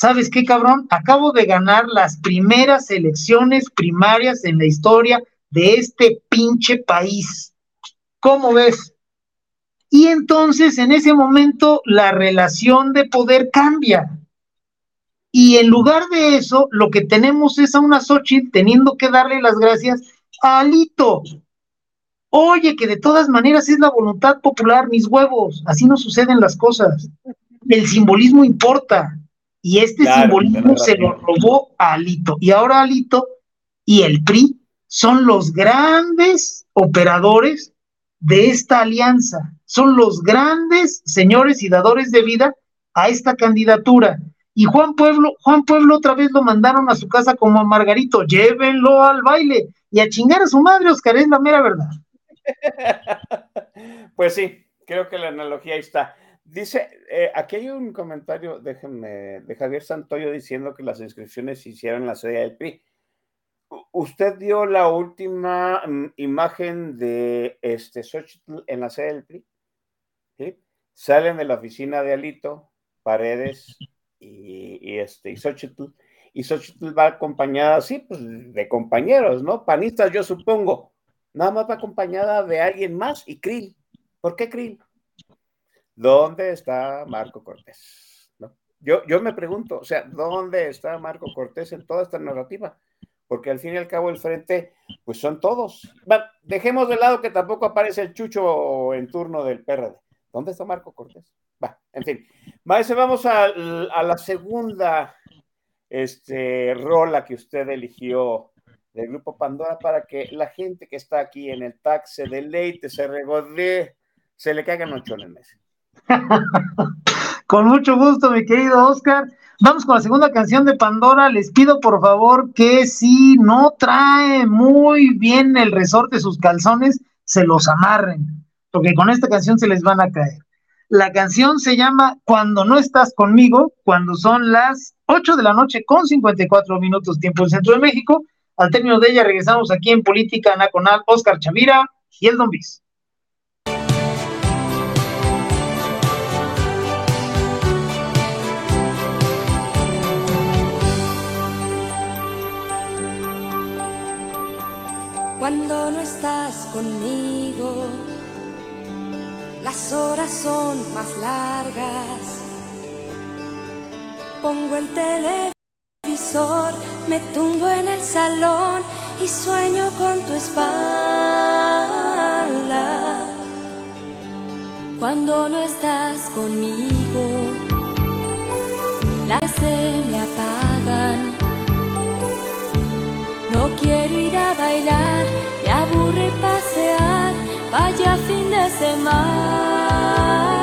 ¿Sabes qué, cabrón? Acabo de ganar las primeras elecciones primarias en la historia de este pinche país. ¿Cómo ves? Y entonces en ese momento la relación de poder cambia. Y en lugar de eso, lo que tenemos es a una Xochitl teniendo que darle las gracias a Alito. Oye, que de todas maneras es la voluntad popular, mis huevos. Así no suceden las cosas. El simbolismo importa. Y este simbolismo se lo robó a Alito. Y ahora Alito y el PRI son los grandes operadores de esta alianza. Son los grandes señores y dadores de vida a esta candidatura. Y Juan Pueblo, Juan Pueblo otra vez lo mandaron a su casa como a Margarito, llévenlo al baile y a chingar a su madre, Oscar, es la mera verdad. Pues sí, creo que la analogía ahí está. Dice, eh, aquí hay un comentario, déjenme, de Javier Santoyo diciendo que las inscripciones se hicieron en la sede del PRI. Usted dio la última mm, imagen de este Xochitl en la sede del PRI. Salen de la oficina de Alito, Paredes y, este, y Xochitl. Y Xochitl va acompañada, sí, pues de compañeros, ¿no? Panistas, yo supongo. Nada más va acompañada de alguien más y Krill. ¿Por qué Krill? ¿Dónde está Marco Cortés? ¿No? Yo, yo me pregunto, o sea, ¿dónde está Marco Cortés en toda esta narrativa? Porque al fin y al cabo el frente, pues son todos. dejemos de lado que tampoco aparece el chucho en turno del PRD. ¿Dónde está Marco Cortés? Va, en fin. Maese, vamos a, a, la segunda este, rola que usted eligió del grupo Pandora para que la gente que está aquí en el tag se deleite, se regodee, se le caigan ocho en el mes. Con mucho gusto, mi querido Oscar. Vamos con la segunda canción de Pandora. Les pido por favor que si no trae muy bien el resorte sus calzones, se los amarren, porque con esta canción se les van a caer. La canción se llama Cuando no estás conmigo, cuando son las 8 de la noche con 54 minutos tiempo del Centro de México. Al término de ella regresamos aquí en Política Nacional, Oscar Chavira y el Don Bis. Cuando no estás conmigo, las horas son más largas. Pongo el teléfono me tumbo en el salón y sueño con tu espalda. Cuando no estás conmigo, las se me apagan. Quiero ir a bailar, me aburre pasear, vaya fin de semana.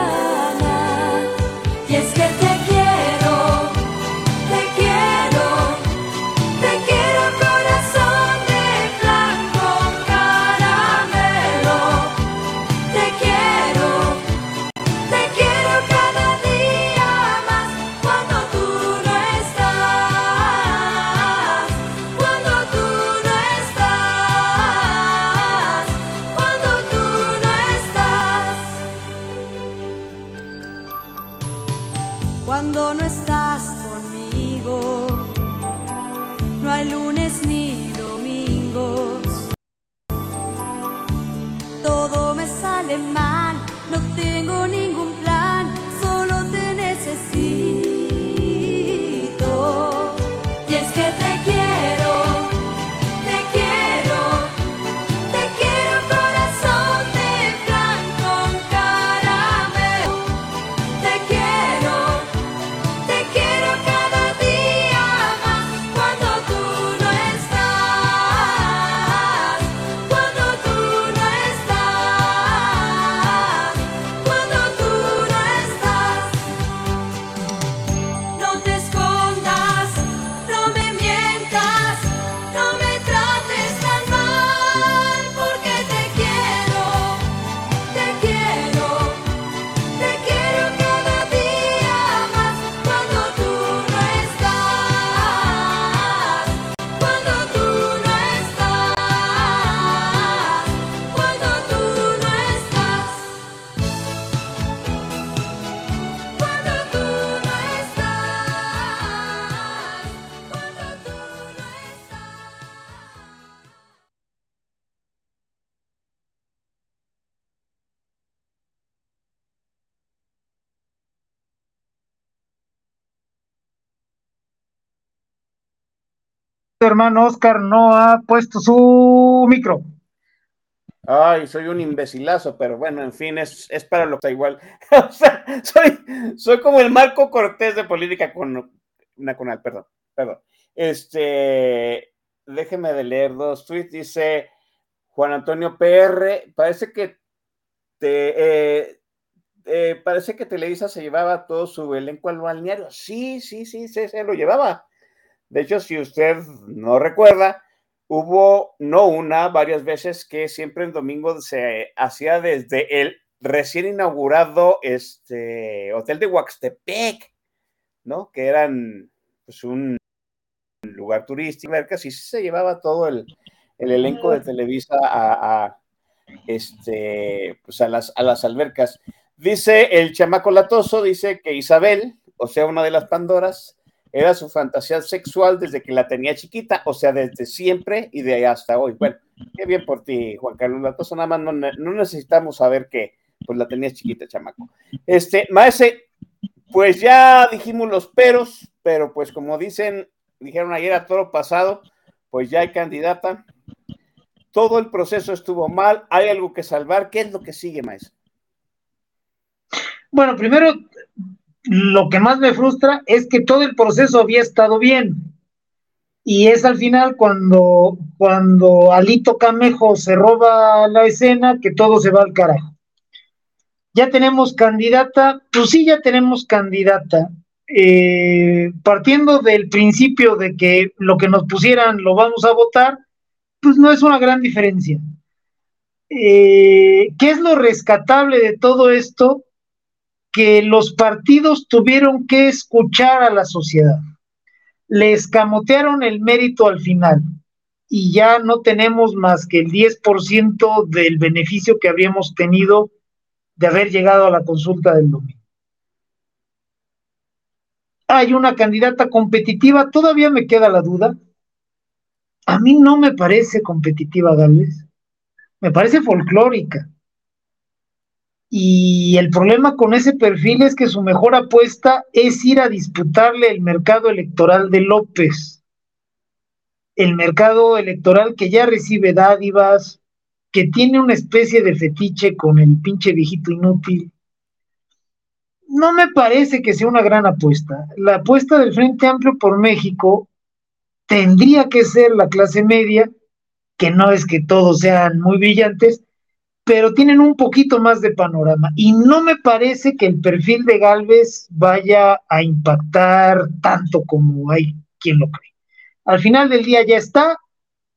Hermano Oscar no ha puesto su micro. Ay, soy un imbecilazo, pero bueno, en fin, es, para lo que está igual. o sea, soy, soy como el Marco Cortés de política con nacional, perdón, perdón. Este, déjeme de leer dos tweets, dice Juan Antonio PR, parece que te, eh, eh, parece que Televisa se llevaba todo su elenco al balneario. Sí, sí, sí, sí, se lo llevaba. De hecho, si usted no recuerda, hubo no una, varias veces que siempre en domingo se hacía desde el recién inaugurado este hotel de Huaxtepec, ¿no? Que eran pues un lugar turístico, casi se llevaba todo el, elenco de Televisa a, este, pues a las, a las albercas. Dice el chamaco latoso, dice que Isabel, o sea, una de las Pandoras, era su fantasía sexual desde que la tenía chiquita, o sea, desde siempre y de hasta hoy. Bueno, qué bien por ti, Juan Carlos Latoso, nada más no, necesitamos saber que pues la tenías chiquita, chamaco. Este, maese, pues ya dijimos los peros, pero pues como dicen, dijeron ayer a todo pasado, pues ya hay candidata. Todo el proceso estuvo mal, hay algo que salvar. ¿Qué es lo que sigue, maese? Bueno, primero lo que más me frustra es que todo el proceso había estado bien. Y es al final cuando, cuando Alito Camejo se roba la escena que todo se va al carajo. Ya tenemos candidata, pues sí, ya tenemos candidata. Eh, partiendo del principio de que lo que nos pusieran lo vamos a votar, pues no es una gran diferencia. Eh, ¿Qué es lo rescatable de todo esto? Que los partidos tuvieron que escuchar a la sociedad. Le escamotearon el mérito al final y ya no tenemos más que el 10% del beneficio que habíamos tenido de haber llegado a la consulta del domingo. Hay una candidata competitiva, todavía me queda la duda. A mí no me parece competitiva, Gales. Me parece folclórica. Y el problema con ese perfil es que su mejor apuesta es ir a disputarle el mercado electoral de López. El mercado electoral que ya recibe dádivas, que tiene una especie de fetiche con el pinche viejito inútil. No me parece que sea una gran apuesta. La apuesta del Frente Amplio por México tendría que ser la clase media, que no es que todos sean muy brillantes, pero tienen un poquito más de panorama. Y no me parece que el perfil de Galvez vaya a impactar tanto como hay quien lo cree. Al final del día ya está,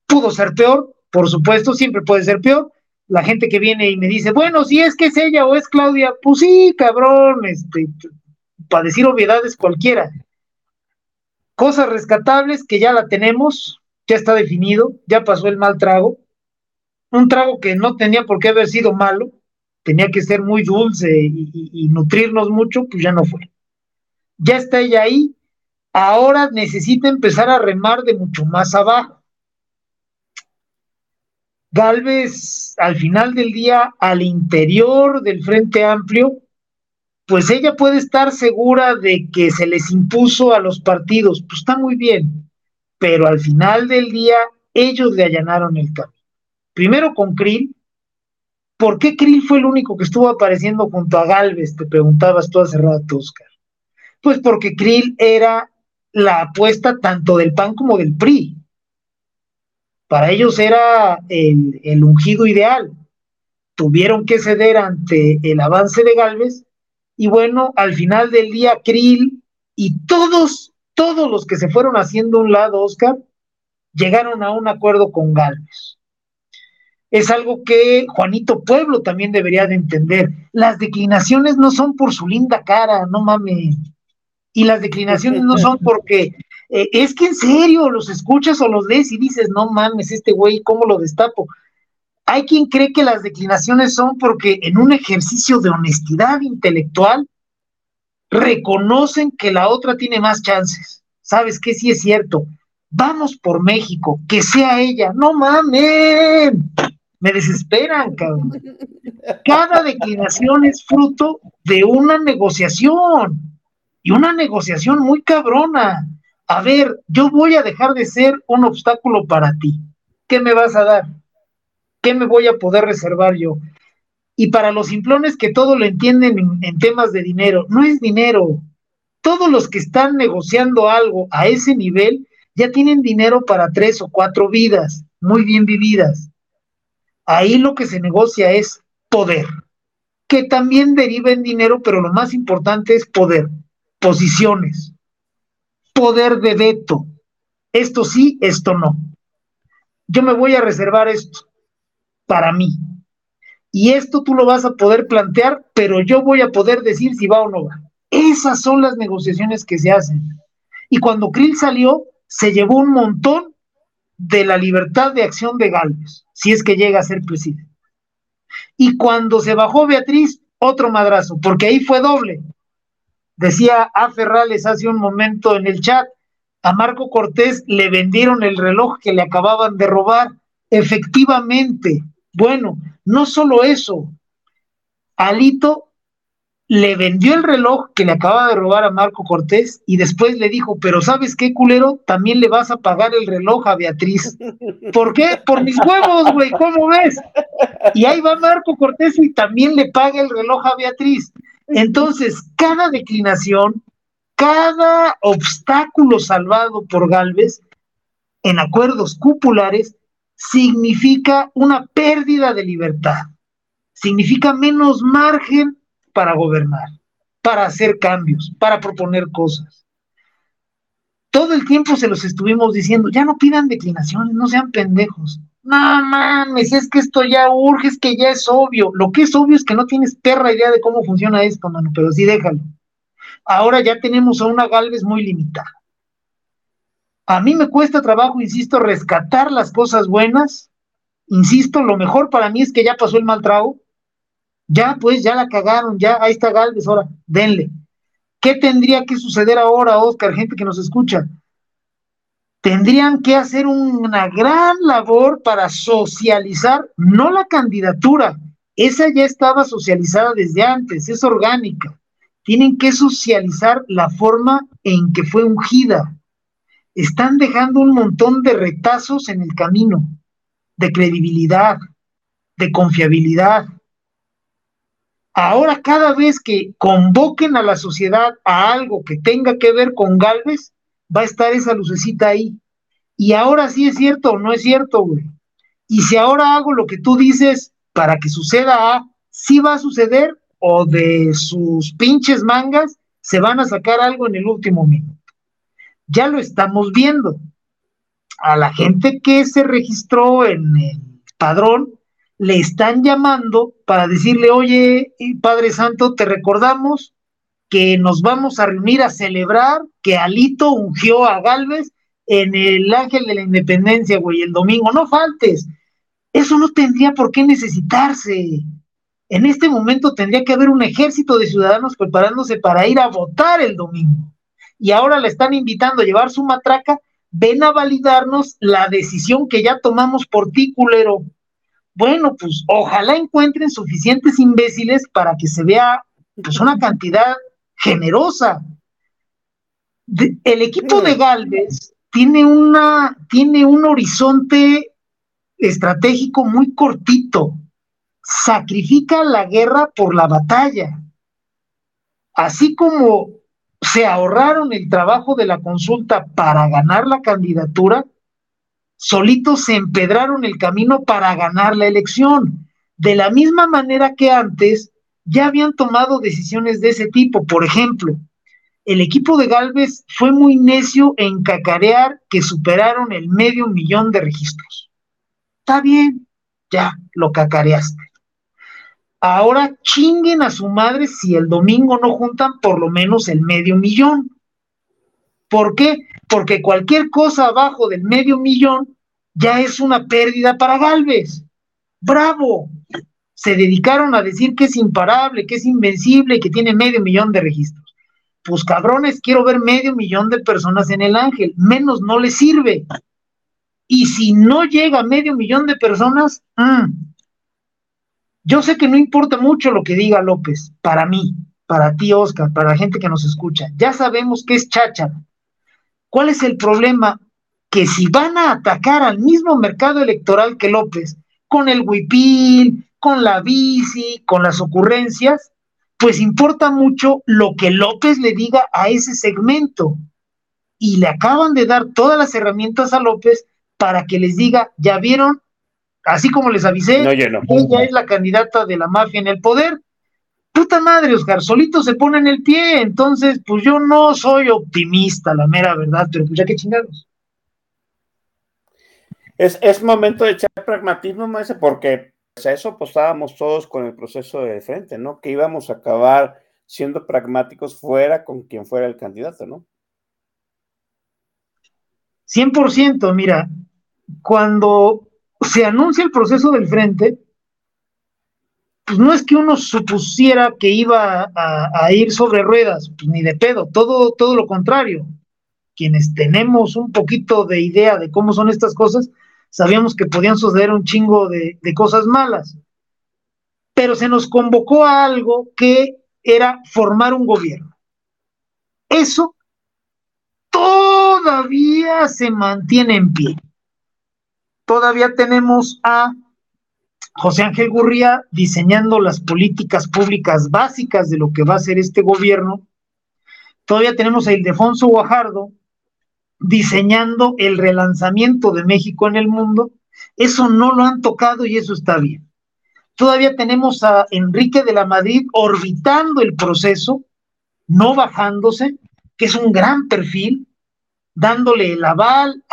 pudo ser peor, por supuesto, siempre puede ser peor. La gente que viene y me dice, bueno, si es que es ella o es Claudia, pues sí, cabrón, este, para decir obviedades cualquiera. Cosas rescatables que ya la tenemos, ya está definido, ya pasó el mal trago, un trago que no tenía por qué haber sido malo, tenía que ser muy dulce y, nutrirnos mucho, pues ya no fue. Ya está ella ahí, ahora necesita empezar a remar de mucho más abajo. Galvez, al final del día, al interior del Frente Amplio, pues ella puede estar segura de que se les impuso a los partidos, pues está muy bien, pero al final del día ellos le allanaron el camino. Primero con Krill. ¿Por qué Krill fue el único que estuvo apareciendo junto a Galvez? Te preguntabas tú hace rato, Oscar. Pues porque Krill era la apuesta tanto del PAN como del PRI. Para ellos era el, el ungido ideal. Tuvieron que ceder ante el avance de Galvez y bueno, al final del día Krill y todos, todos los que se fueron haciendo un lado, Oscar, llegaron a un acuerdo con Galvez es algo que Juanito Pueblo también debería de entender. Las declinaciones no son por su linda cara, no mames. Y las declinaciones no son porque eh, es que en serio los escuchas o los lees y dices, no mames, este güey, ¿cómo lo destapo? Hay quien cree que las declinaciones son porque en un ejercicio de honestidad intelectual reconocen que la otra tiene más chances. ¿Sabes qué? Sí es cierto. Vamos por México, que sea ella. No mames me desesperan, cabrón. Cada declinación es fruto de una negociación y una negociación muy cabrona. a ver, yo voy a dejar de ser un obstáculo para ti. ¿Qué me vas a dar? ¿Qué me voy a poder reservar yo? Y para los simplones que todo lo entienden en, en temas de dinero, no es dinero. Todos los que están negociando algo a ese nivel ya tienen dinero para tres o cuatro vidas muy bien vividas. Ahí lo que se negocia es poder, que también deriva en dinero, pero lo más importante es poder, posiciones, poder de veto. Esto sí, esto no. Yo me voy a reservar esto para mí. Y esto tú lo vas a poder plantear, pero yo voy a poder decir si va o no va. Esas son las negociaciones que se hacen. Y cuando Krill salió, se llevó un montón de la libertad de acción de Galvez, si es que llega a ser presidente. Y cuando se bajó Beatriz, otro madrazo, porque ahí fue doble. Decía A. Ferrales hace un momento en el chat, a Marco Cortés le vendieron el reloj que le acababan de robar. Efectivamente, bueno, no solo eso, Alito le vendió el reloj que le acaba de robar a Marco Cortés y después le dijo, pero ¿sabes qué, culero? También le vas a pagar el reloj a Beatriz. ¿Por qué? Por mis huevos, güey, ¿cómo ves? Y ahí va Marco Cortés y también le paga el reloj a Beatriz. Entonces, cada declinación, cada obstáculo salvado por Galvez en acuerdos cupulares significa una pérdida de libertad, significa menos margen para gobernar, para hacer cambios, para proponer cosas. Todo el tiempo se los estuvimos diciendo, ya no pidan declinaciones, no sean pendejos. No mames, es que esto ya urge, es que ya es obvio. Lo que es obvio es que no tienes perra idea de cómo funciona esto, mano, pero sí déjalo. Ahora ya tenemos a una Galvez muy limitada. A mí me cuesta trabajo, insisto, rescatar las cosas buenas. Insisto, lo mejor para mí es que ya pasó el mal trago. Ya, pues, ya la cagaron, ya, ahí está Galvez, ahora, denle. ¿Qué tendría que suceder ahora, Oscar, gente que nos escucha? Tendrían que hacer una gran labor para socializar, no la candidatura, esa ya estaba socializada desde antes, es orgánica. Tienen que socializar la forma en que fue ungida. Están dejando un montón de retazos en el camino, de credibilidad, de confiabilidad, Ahora, cada vez que convoquen a la sociedad a algo que tenga que ver con Galvez, va a estar esa lucecita ahí. Y ahora sí es cierto o no es cierto, güey. Y si ahora hago lo que tú dices para que suceda A, sí va a suceder o de sus pinches mangas se van a sacar algo en el último minuto. Ya lo estamos viendo. A la gente que se registró en el padrón, le están llamando para decirle, oye, Padre Santo, te recordamos que nos vamos a reunir a celebrar que Alito ungió a Galvez en el Ángel de la Independencia, güey, el domingo. No faltes. Eso no tendría por qué necesitarse. En este momento tendría que haber un ejército de ciudadanos preparándose para ir a votar el domingo. Y ahora le están invitando a llevar su matraca. Ven a validarnos la decisión que ya tomamos por ti, culero. Bueno, pues ojalá encuentren suficientes imbéciles para que se vea pues una cantidad generosa. el equipo de Galvez tiene una tiene un horizonte estratégico muy cortito. Sacrifica la guerra por la batalla. Así como se ahorraron el trabajo de la consulta para ganar la candidatura, solitos se empedraron el camino para ganar la elección. De la misma manera que antes ya habían tomado decisiones de ese tipo. Por ejemplo, el equipo de Galvez fue muy necio en cacarear que superaron el medio millón de registros. Está bien, ya lo cacareaste. Ahora chinguen a su madre si el domingo no juntan por lo menos el medio millón. ¿Por qué? porque cualquier cosa abajo del medio millón ya es una pérdida para Galvez. ¡Bravo! Se dedicaron a decir que es imparable, que es invencible, que tiene medio millón de registros. Pues cabrones, quiero ver medio millón de personas en el ángel, menos no les sirve. Y si no llega medio millón de personas, mm, yo sé que no importa mucho lo que diga López, para mí, para ti, Oscar, para la gente que nos escucha. Ya sabemos que es cháchara ¿Cuál es el problema? Que si van a atacar al mismo mercado electoral que López, con el huipil, con la bici, con las ocurrencias, pues importa mucho lo que López le diga a ese segmento. Y le acaban de dar todas las herramientas a López para que les diga, ya vieron, así como les avisé, ella es la candidata de la mafia en el poder. Puta madre, Oscar, solito se pone en el pie, entonces, pues yo no soy optimista, la mera verdad, pero pues ya que chingados. Es, es momento de echar pragmatismo, maestro, porque a eso apostábamos todos con el proceso de frente, ¿no? Que íbamos a acabar siendo pragmáticos fuera con quien fuera el candidato, ¿no? 100%, mira, cuando se anuncia el proceso del frente, pues no es que uno supusiera que iba a, ir sobre ruedas, pues ni de pedo, todo, todo lo contrario. Quienes tenemos un poquito de idea de cómo son estas cosas, sabíamos que podían suceder un chingo de, cosas malas. Pero se nos convocó a algo que era formar un gobierno. Eso todavía se mantiene en pie. Todavía tenemos a José Ángel Gurría diseñando las políticas públicas básicas de lo que va a ser este gobierno. Todavía tenemos a Ildefonso Guajardo diseñando el relanzamiento de México en el mundo. Eso no lo han tocado y eso está bien. Todavía tenemos a Enrique de la Madrid orbitando el proceso, no bajándose, que es un gran perfil, dándole el aval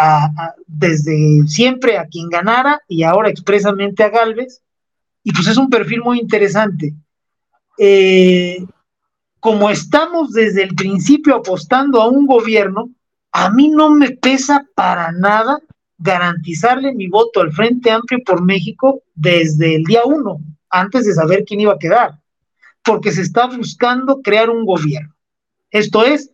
desde siempre a quien ganara y ahora expresamente a Galvez. Y pues es un perfil muy interesante. Eh, como estamos desde el principio apostando a un gobierno, a mí no me pesa para nada garantizarle mi voto al Frente Amplio por México desde el día uno, antes de saber quién iba a quedar, porque se está buscando crear un gobierno. Esto es,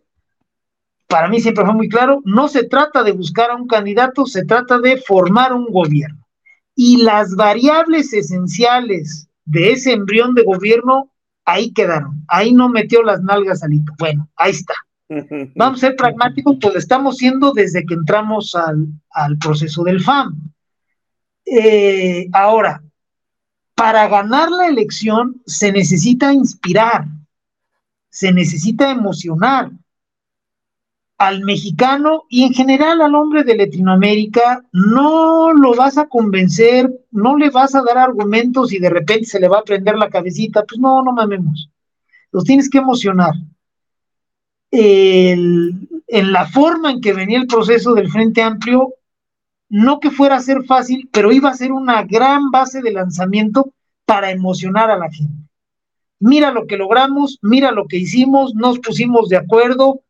para mí siempre fue muy claro, no se trata de buscar a un candidato, se trata de formar un gobierno. Y las variables esenciales de ese embrión de gobierno, ahí quedaron. Ahí no metió las nalgas alito. Bueno, ahí está. Vamos a ser pragmáticos, pues estamos siendo desde que entramos al, proceso del FAM. Eh, ahora, para ganar la elección se necesita inspirar, se necesita emocionar. Al mexicano y en general al hombre de Latinoamérica no lo vas a convencer, no le vas a dar argumentos y de repente se le va a prender la cabecita, pues no, no mamemos. Los tienes que emocionar en la forma en que venía el proceso del Frente Amplio, no que fuera a ser fácil, pero iba a ser una gran base de lanzamiento para emocionar a la gente. Mira lo que logramos, mira lo que hicimos, nos pusimos de acuerdo,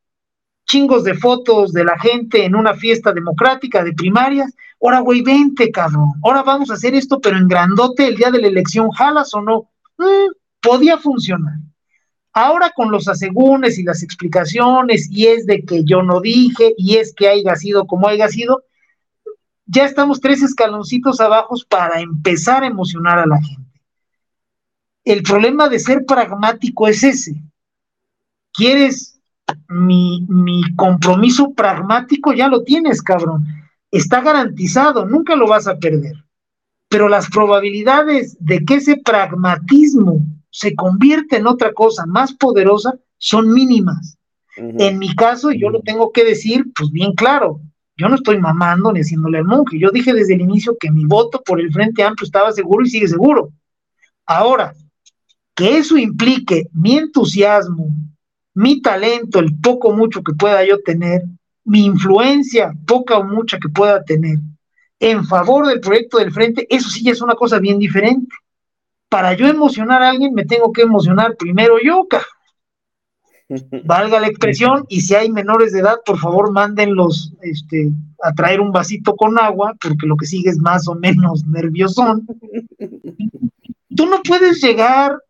chingos de fotos de la gente en una fiesta democrática de primarias. Ahora, güey, vente, cabrón. Ahora vamos a hacer esto, pero en grandote el día de la elección, ¿jalas o no? Mm, podía funcionar. Ahora con los asegúnes y las explicaciones, y es de que yo no dije, y es que haya sido como haya sido, ya estamos tres escaloncitos abajo para empezar a emocionar a la gente. El problema de ser pragmático es ese. ¿Quieres mi, mi compromiso pragmático? Ya lo tienes, cabrón. Está garantizado, nunca lo vas a perder. Pero las probabilidades de que ese pragmatismo se convierte en otra cosa más poderosa son mínimas. En mi caso, yo lo tengo que decir, pues bien claro, yo no estoy mamando ni haciéndole al monje. Yo dije desde el inicio que mi voto por el Frente Amplio estaba seguro y sigue seguro. Ahora, que eso implique mi entusiasmo, mi talento, el poco mucho que pueda yo tener, mi influencia, poca o mucha que pueda tener, en favor del proyecto del Frente, eso sí ya es una cosa bien diferente para yo emocionar a alguien me tengo que emocionar primero yo, valga la expresión, y si hay menores de edad, por favor mándenlos este, a traer un vasito con agua, porque lo que sigue es más o menos nerviosón. Tú no puedes llegar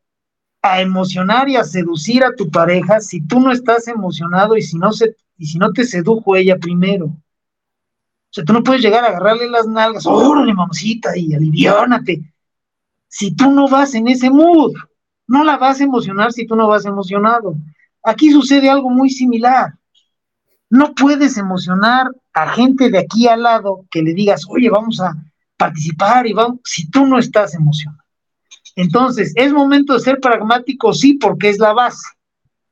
a emocionar y a seducir a tu pareja si tú no estás emocionado y si no, se, y si no te sedujo ella primero. O sea, tú no puedes llegar a agarrarle las nalgas, órale, mamacita, y aliviánate si tú no vas en ese mood. No la vas a emocionar si tú no vas emocionado. Aquí sucede algo muy similar. No puedes emocionar a gente de aquí al lado que le digas, oye, vamos a participar y vamos, si tú no estás emocionado. Entonces, ¿es momento de ser pragmático? Sí, porque es la base.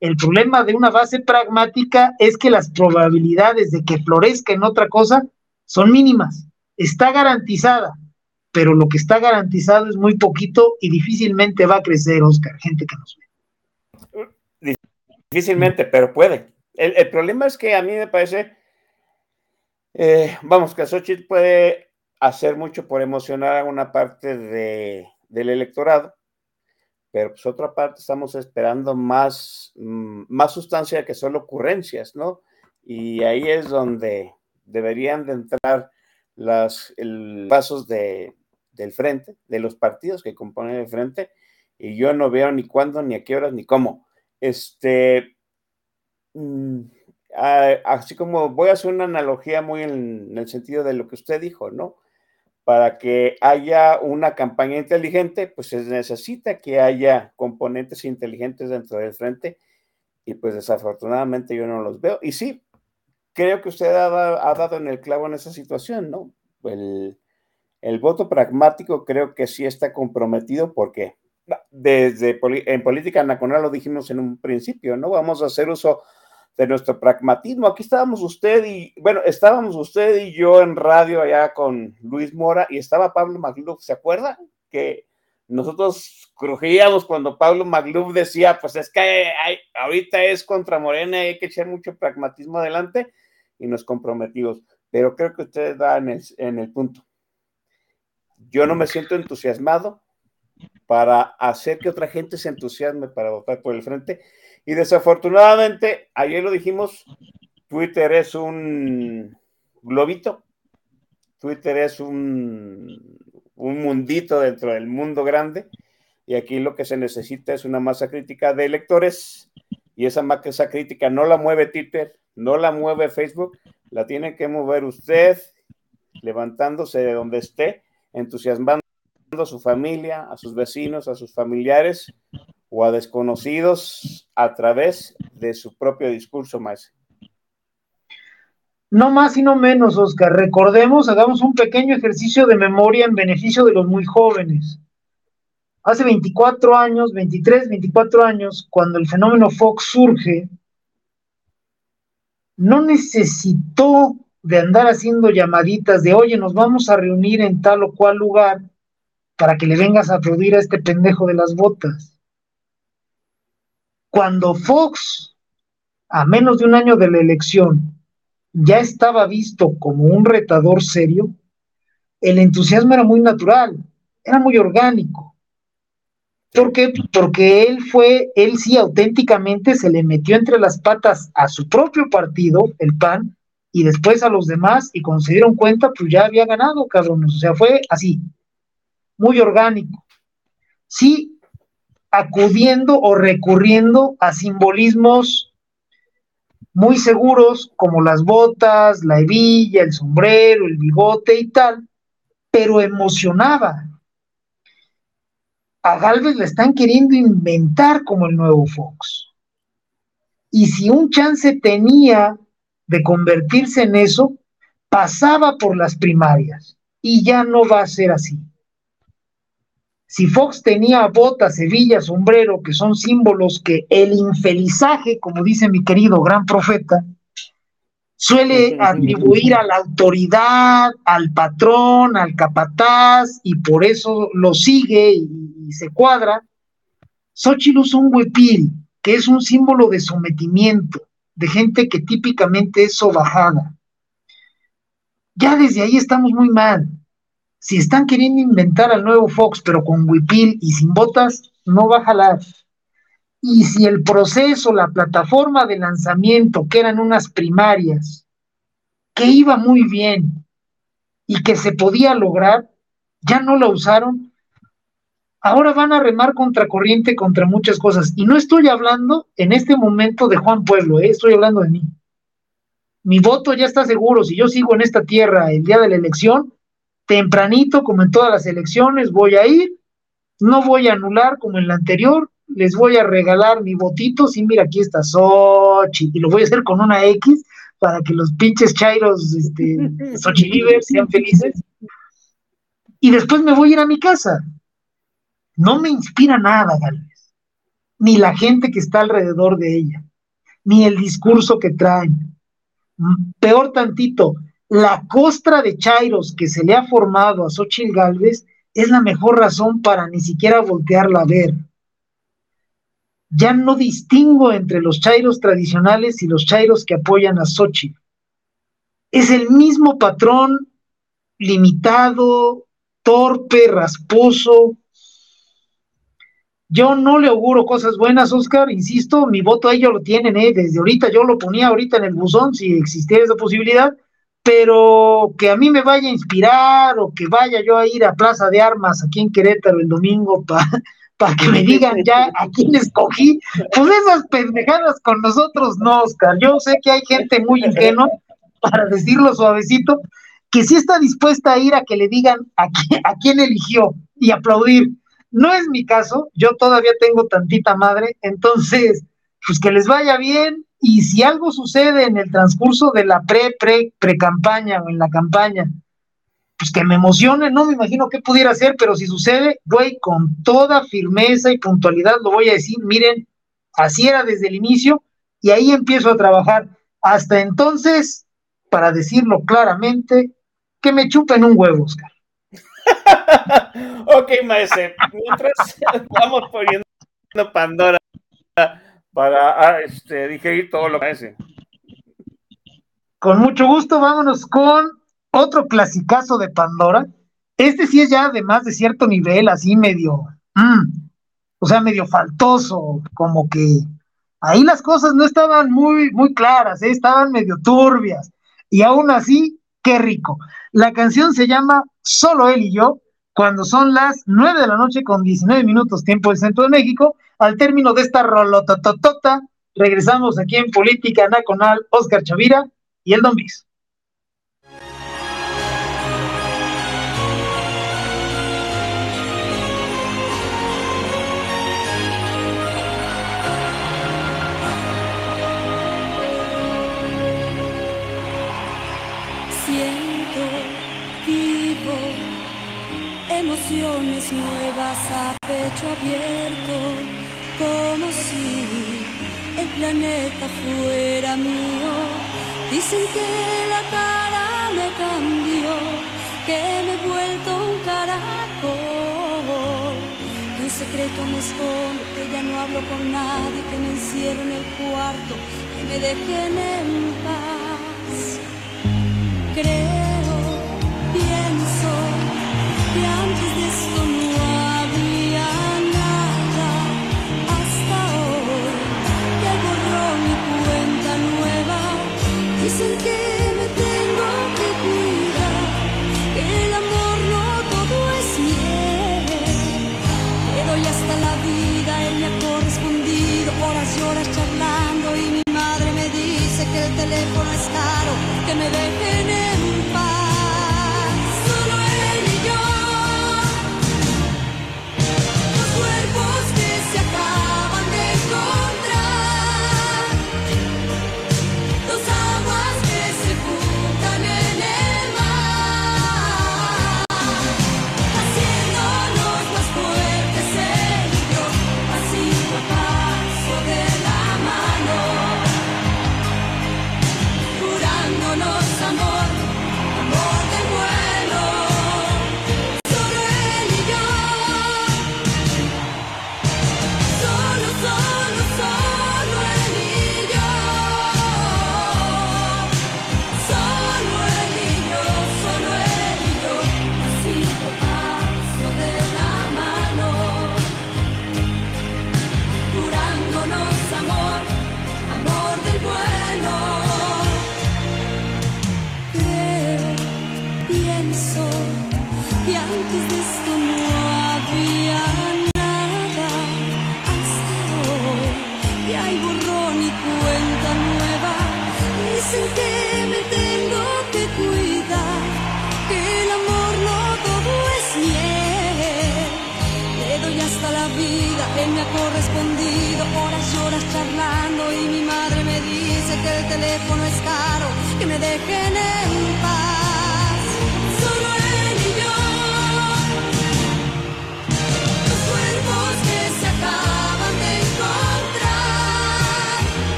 El problema de una base pragmática es que las probabilidades de que florezca en otra cosa son mínimas. Está garantizada, pero lo que está garantizado es muy poquito y difícilmente va a crecer, Oscar, gente que nos ve. Difícilmente, pero puede. El, problema es que a mí me parece, eh, vamos, que Xochitl puede hacer mucho por emocionar a una parte de, del electorado, pero pues otra parte estamos esperando más, mm, más sustancia que solo ocurrencias, ¿no? Y ahí es donde deberían de entrar los pasos de, del frente, de los partidos que componen el frente, y yo no veo ni cuándo, ni a qué horas, ni cómo. Este, mm, así como voy a hacer una analogía muy en, el sentido de lo que usted dijo, ¿no? Para que haya una campaña inteligente, pues se necesita que haya componentes inteligentes dentro del frente y pues desafortunadamente yo no los veo. Y sí, creo que usted ha, dado en el clavo en esa situación, ¿no? El, voto pragmático creo que sí está comprometido porque desde en política nacional lo dijimos en un principio, ¿no? Vamos a hacer uso de nuestro pragmatismo. Aquí estábamos usted y, bueno, estábamos usted y yo en radio allá con Luis Mora y estaba Pablo Magluf, ¿se acuerda? Que nosotros crujíamos cuando Pablo Magluf decía, pues es que hay, ahorita es contra Morena y hay que echar mucho pragmatismo adelante y nos comprometimos. Pero creo que usted da en el, en el punto. Yo no me siento entusiasmado para hacer que otra gente se entusiasme para votar por el frente y desafortunadamente, ayer lo dijimos, Twitter es un globito, Twitter es un, un mundito dentro del mundo grande. Y aquí lo que se necesita es una masa crítica de electores. Y esa masa crítica no la mueve Twitter, no la mueve Facebook, la tiene que mover usted levantándose de donde esté, entusiasmando a su familia, a sus vecinos, a sus familiares o a desconocidos a través de su propio discurso, más. No más y no menos, Oscar. Recordemos, hagamos un pequeño ejercicio de memoria en beneficio de los muy jóvenes. Hace 24 años, 23, 24 años, cuando el fenómeno Fox surge, no necesitó de andar haciendo llamaditas de, oye, nos vamos a reunir en tal o cual lugar para que le vengas a aplaudir a este pendejo de las botas. Cuando Fox, a menos de un año de la elección, ya estaba visto como un retador serio, el entusiasmo era muy natural, era muy orgánico. ¿Por qué? Porque él fue, él sí auténticamente se le metió entre las patas a su propio partido, el PAN, y después a los demás, y cuando se dieron cuenta, pues ya había ganado, cabrón. O sea, fue así, muy orgánico. Sí, acudiendo o recurriendo a simbolismos muy seguros como las botas, la hebilla, el sombrero, el bigote y tal, pero emocionaba. A Galvez le están queriendo inventar como el nuevo Fox. Y si un chance tenía de convertirse en eso, pasaba por las primarias. Y ya no va a ser así. Si Fox tenía bota, sevilla, sombrero, que son símbolos que el infelizaje, como dice mi querido gran profeta, suele atribuir a la autoridad, al patrón, al capataz, y por eso lo sigue y, se cuadra. Xochitl usa un huipil, que es un símbolo de sometimiento, de gente que típicamente es sobajada. Ya desde ahí estamos muy mal si están queriendo inventar al nuevo Fox, pero con huipil y sin botas, no va a jalar. Y si el proceso, la plataforma de lanzamiento, que eran unas primarias, que iba muy bien y que se podía lograr, ya no la usaron, ahora van a remar contra corriente contra muchas cosas. Y no estoy hablando en este momento de Juan Pueblo, ¿eh? estoy hablando de mí. Mi voto ya está seguro, si yo sigo en esta tierra el día de la elección, tempranito, como en todas las elecciones, voy a ir, no voy a anular como en la anterior, les voy a regalar mi votito, sí, mira, aquí está Sochi, y lo voy a hacer con una X, para que los pinches chairos, este, Xochilivers sean felices. Y después me voy a ir a mi casa. No me inspira nada, Galvez. Ni la gente que está alrededor de ella, ni el discurso que traen. Peor tantito, la costra de chairos que se le ha formado a Xochitl Galvez es la mejor razón para ni siquiera voltearla a ver. Ya no distingo entre los chairos tradicionales y los chairos que apoyan a Xochitl. Es el mismo patrón limitado, torpe, rasposo. Yo no le auguro cosas buenas, Oscar, insisto, mi voto a ellos lo tienen, ¿eh? desde ahorita yo lo ponía ahorita en el buzón si existiera esa posibilidad, pero que a mí me vaya a inspirar o que vaya yo a ir a Plaza de Armas aquí en Querétaro el domingo para que me digan ya a quién escogí, pues esas pendejadas con nosotros no, Oscar. Yo sé que hay gente muy ingenua, para decirlo suavecito, que sí está dispuesta a ir a que le digan a quién, a quién eligió y aplaudir. No es mi caso, yo todavía tengo tantita madre, entonces, pues que les vaya bien y si algo sucede en el transcurso de la pre, pre, pre campaña o en la campaña, pues que me emocione, no me imagino qué pudiera ser, pero si sucede, voy con toda firmeza y puntualidad, lo voy a decir, miren, así era desde el inicio y ahí empiezo a trabajar. Hasta entonces, para decirlo claramente, que me chupen un huevo, Oscar. ok, maese, mientras vamos poniendo Pandora para ah, este, digerir todo lo que hace. Con mucho gusto, vámonos con otro clasicazo de Pandora. Este sí es ya de más de cierto nivel, así medio, mm, o sea, medio faltoso, como que ahí las cosas no estaban muy, muy claras, ¿eh? estaban medio turbias. Y aún así, qué rico. La canción se llama Solo él y yo, cuando son las 9 de la noche con 19 minutos tiempo del Centro de México, al término de esta rolotototota, regresamos aquí en Política Nacional, Oscar Chavira y el Don Bis. emociones nuevas a pecho abierto, como si el planeta fuera mío. Dicen que la cara me cambió, que me he vuelto un caracol. Que un secreto me esconde, que ya no hablo con nadie, que me encierro en el cuarto, que me dejen en paz. Creo, pienso que teléfono es caro que me dejen en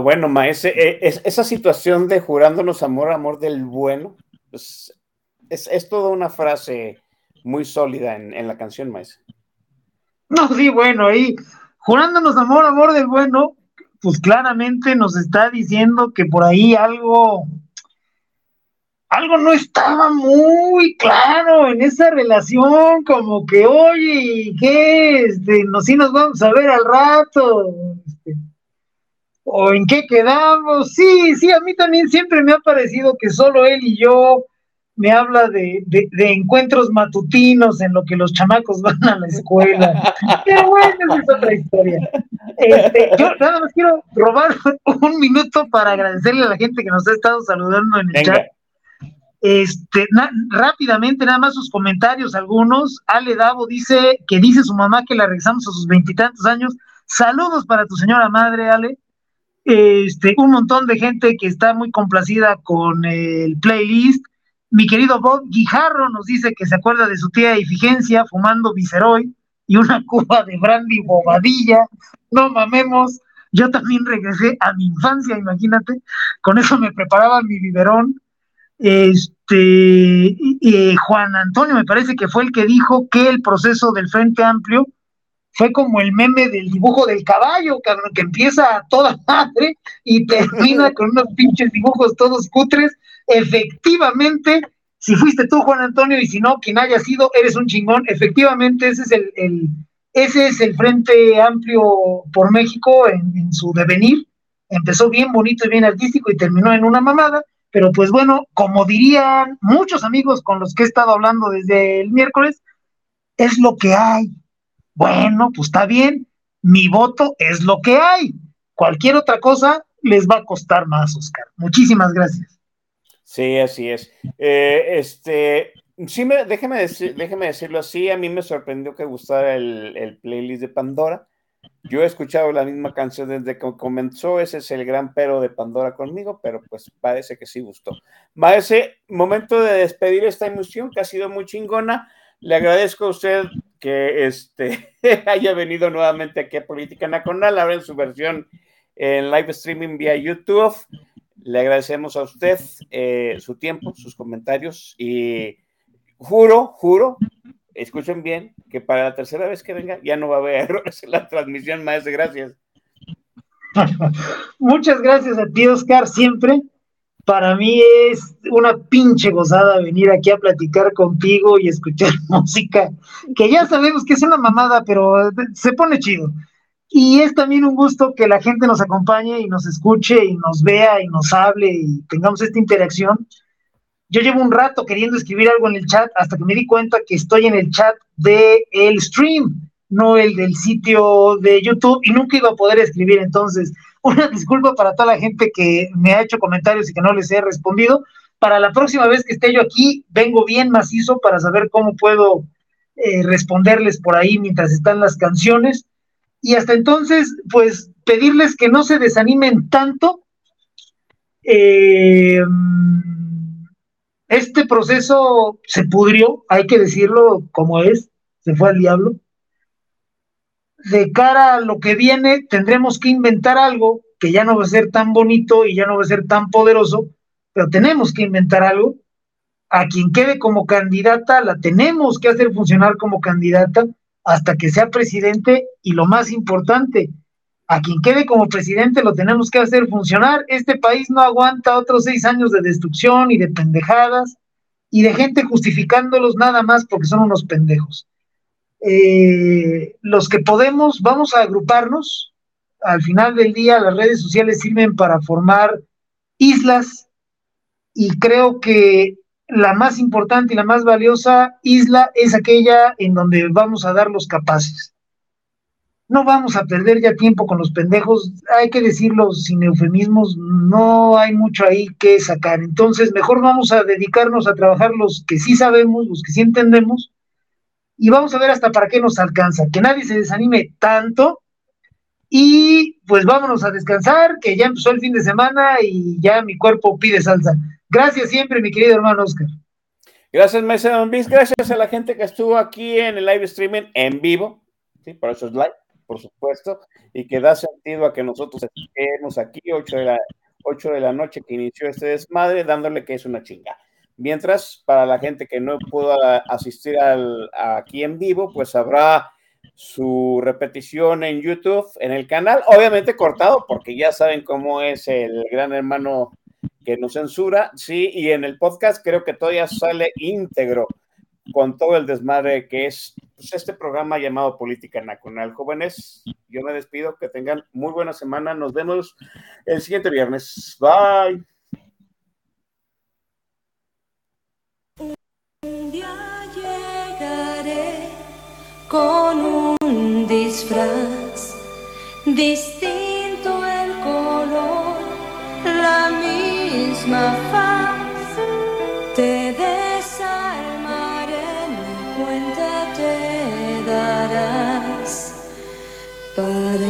No, bueno, maese, es, esa situación de jurándonos amor, amor del bueno, pues, es, toda una frase muy sólida en, la canción, maese. No, sí, bueno, ahí, jurándonos amor, amor del bueno, pues claramente nos está diciendo que por ahí algo, algo no estaba muy claro en esa relación, como que, oye, ¿qué? Este, no, nos vamos a ver al rato, este, o en qué quedamos. Sí, sí, a mí también siempre me ha parecido que solo él y yo me habla de, de, de encuentros matutinos en lo que los chamacos van a la escuela. Pero bueno, esa es otra historia. Este, yo nada más quiero robar un minuto para agradecerle a la gente que nos ha estado saludando en el Venga. chat. Este, na- rápidamente, nada más sus comentarios, algunos. Ale Davo dice que dice su mamá que la regresamos a sus veintitantos años. Saludos para tu señora madre, Ale. Este, un montón de gente que está muy complacida con el playlist. Mi querido Bob Guijarro nos dice que se acuerda de su tía Ifigencia fumando Viceroy y una cuba de brandy bobadilla. No mamemos. Yo también regresé a mi infancia, imagínate. Con eso me preparaba mi biberón. Este, Juan Antonio me parece que fue el que dijo que el proceso del Frente Amplio fue como el meme del dibujo del caballo, cabrón, que empieza a toda madre y termina con unos pinches dibujos todos cutres. Efectivamente, si fuiste tú, Juan Antonio, y si no, quien haya sido, eres un chingón. Efectivamente, ese es el, ese es el Frente Amplio por México en su devenir. Empezó bien bonito y bien artístico y terminó en una mamada. Pero pues bueno, como dirían muchos amigos con los que he estado hablando desde el miércoles, es lo que hay. Bueno, pues está bien. Mi voto es lo que hay. Cualquier otra cosa les va a costar más, Oscar. Muchísimas gracias. Sí, así es. Eh, este, sí, me, déjeme, decir, déjeme decirlo así, a mí me sorprendió que gustara el, el playlist de Pandora. Yo he escuchado la misma canción desde que comenzó, ese es el gran pero de Pandora conmigo, pero pues parece que sí gustó. Maese, momento de despedir esta emisión que ha sido muy chingona. Le agradezco a usted que este, haya venido nuevamente aquí a Política Nacional, ahora en su versión en live streaming vía YouTube. Le agradecemos a usted eh, su tiempo, sus comentarios y juro, juro, escuchen bien, que para la tercera vez que venga ya no va a haber errores en la transmisión, maestro. Gracias. Muchas gracias a ti, Oscar, siempre. Para mí es una pinche gozada venir aquí a platicar contigo y escuchar música, que ya sabemos que es una mamada, pero se pone chido. Y es también un gusto que la gente nos acompañe y nos escuche y nos vea y nos hable y tengamos esta interacción. Yo llevo un rato queriendo escribir algo en el chat hasta que me di cuenta que estoy en el chat del el stream, no el del sitio de YouTube y nunca iba a poder escribir. Entonces, una disculpa para toda la gente que me ha hecho comentarios y que no les he respondido. Para la próxima vez que esté yo aquí, vengo bien macizo para saber cómo puedo eh, responderles por ahí mientras están las canciones. Y hasta entonces, pues pedirles que no se desanimen tanto. Eh, este proceso se pudrió, hay que decirlo como es, se fue al diablo. De cara a lo que viene, tendremos que inventar algo que ya no va a ser tan bonito y ya no va a ser tan poderoso, pero tenemos que inventar algo. A quien quede como candidata, la tenemos que hacer funcionar como candidata hasta que sea presidente y lo más importante, A quien quede como presidente lo tenemos que hacer funcionar. Este país no aguanta otros seis años de destrucción y de pendejadas y de gente justificándolos nada más porque son unos pendejos. Eh, los que podemos, vamos a agruparnos. Al final del día, las redes sociales sirven para formar islas y creo que la más importante y la más valiosa isla es aquella en donde vamos a dar los capaces. No vamos a perder ya tiempo con los pendejos, hay que decirlo sin eufemismos, no hay mucho ahí que sacar. Entonces, mejor vamos a dedicarnos a trabajar los que sí sabemos, los que sí entendemos, y vamos a ver hasta para qué nos alcanza. Que nadie se desanime tanto. Y pues vámonos a descansar, que ya empezó el fin de semana y ya mi cuerpo pide salsa. Gracias siempre, mi querido hermano Oscar. Gracias, Mesa Don Gracias a la gente que estuvo aquí en el live streaming en vivo. Sí, por eso es live, por supuesto. Y que da sentido a que nosotros estemos aquí, 8 de la, 8 de la noche que inició este desmadre, dándole que es una chinga. Mientras, para la gente que no pudo asistir al, aquí en vivo, pues habrá su repetición en YouTube, en el canal, obviamente cortado, porque ya saben cómo es el gran hermano que nos censura, sí, y en el podcast creo que todavía sale íntegro con todo el desmadre que es pues, este programa llamado Política Nacional. Jóvenes, yo me despido, que tengan muy buena semana, nos vemos el siguiente viernes. Bye. Un día llegaré con un disfraz, distinto el color, la misma faz. Te desarmaré, mi cuenta te darás para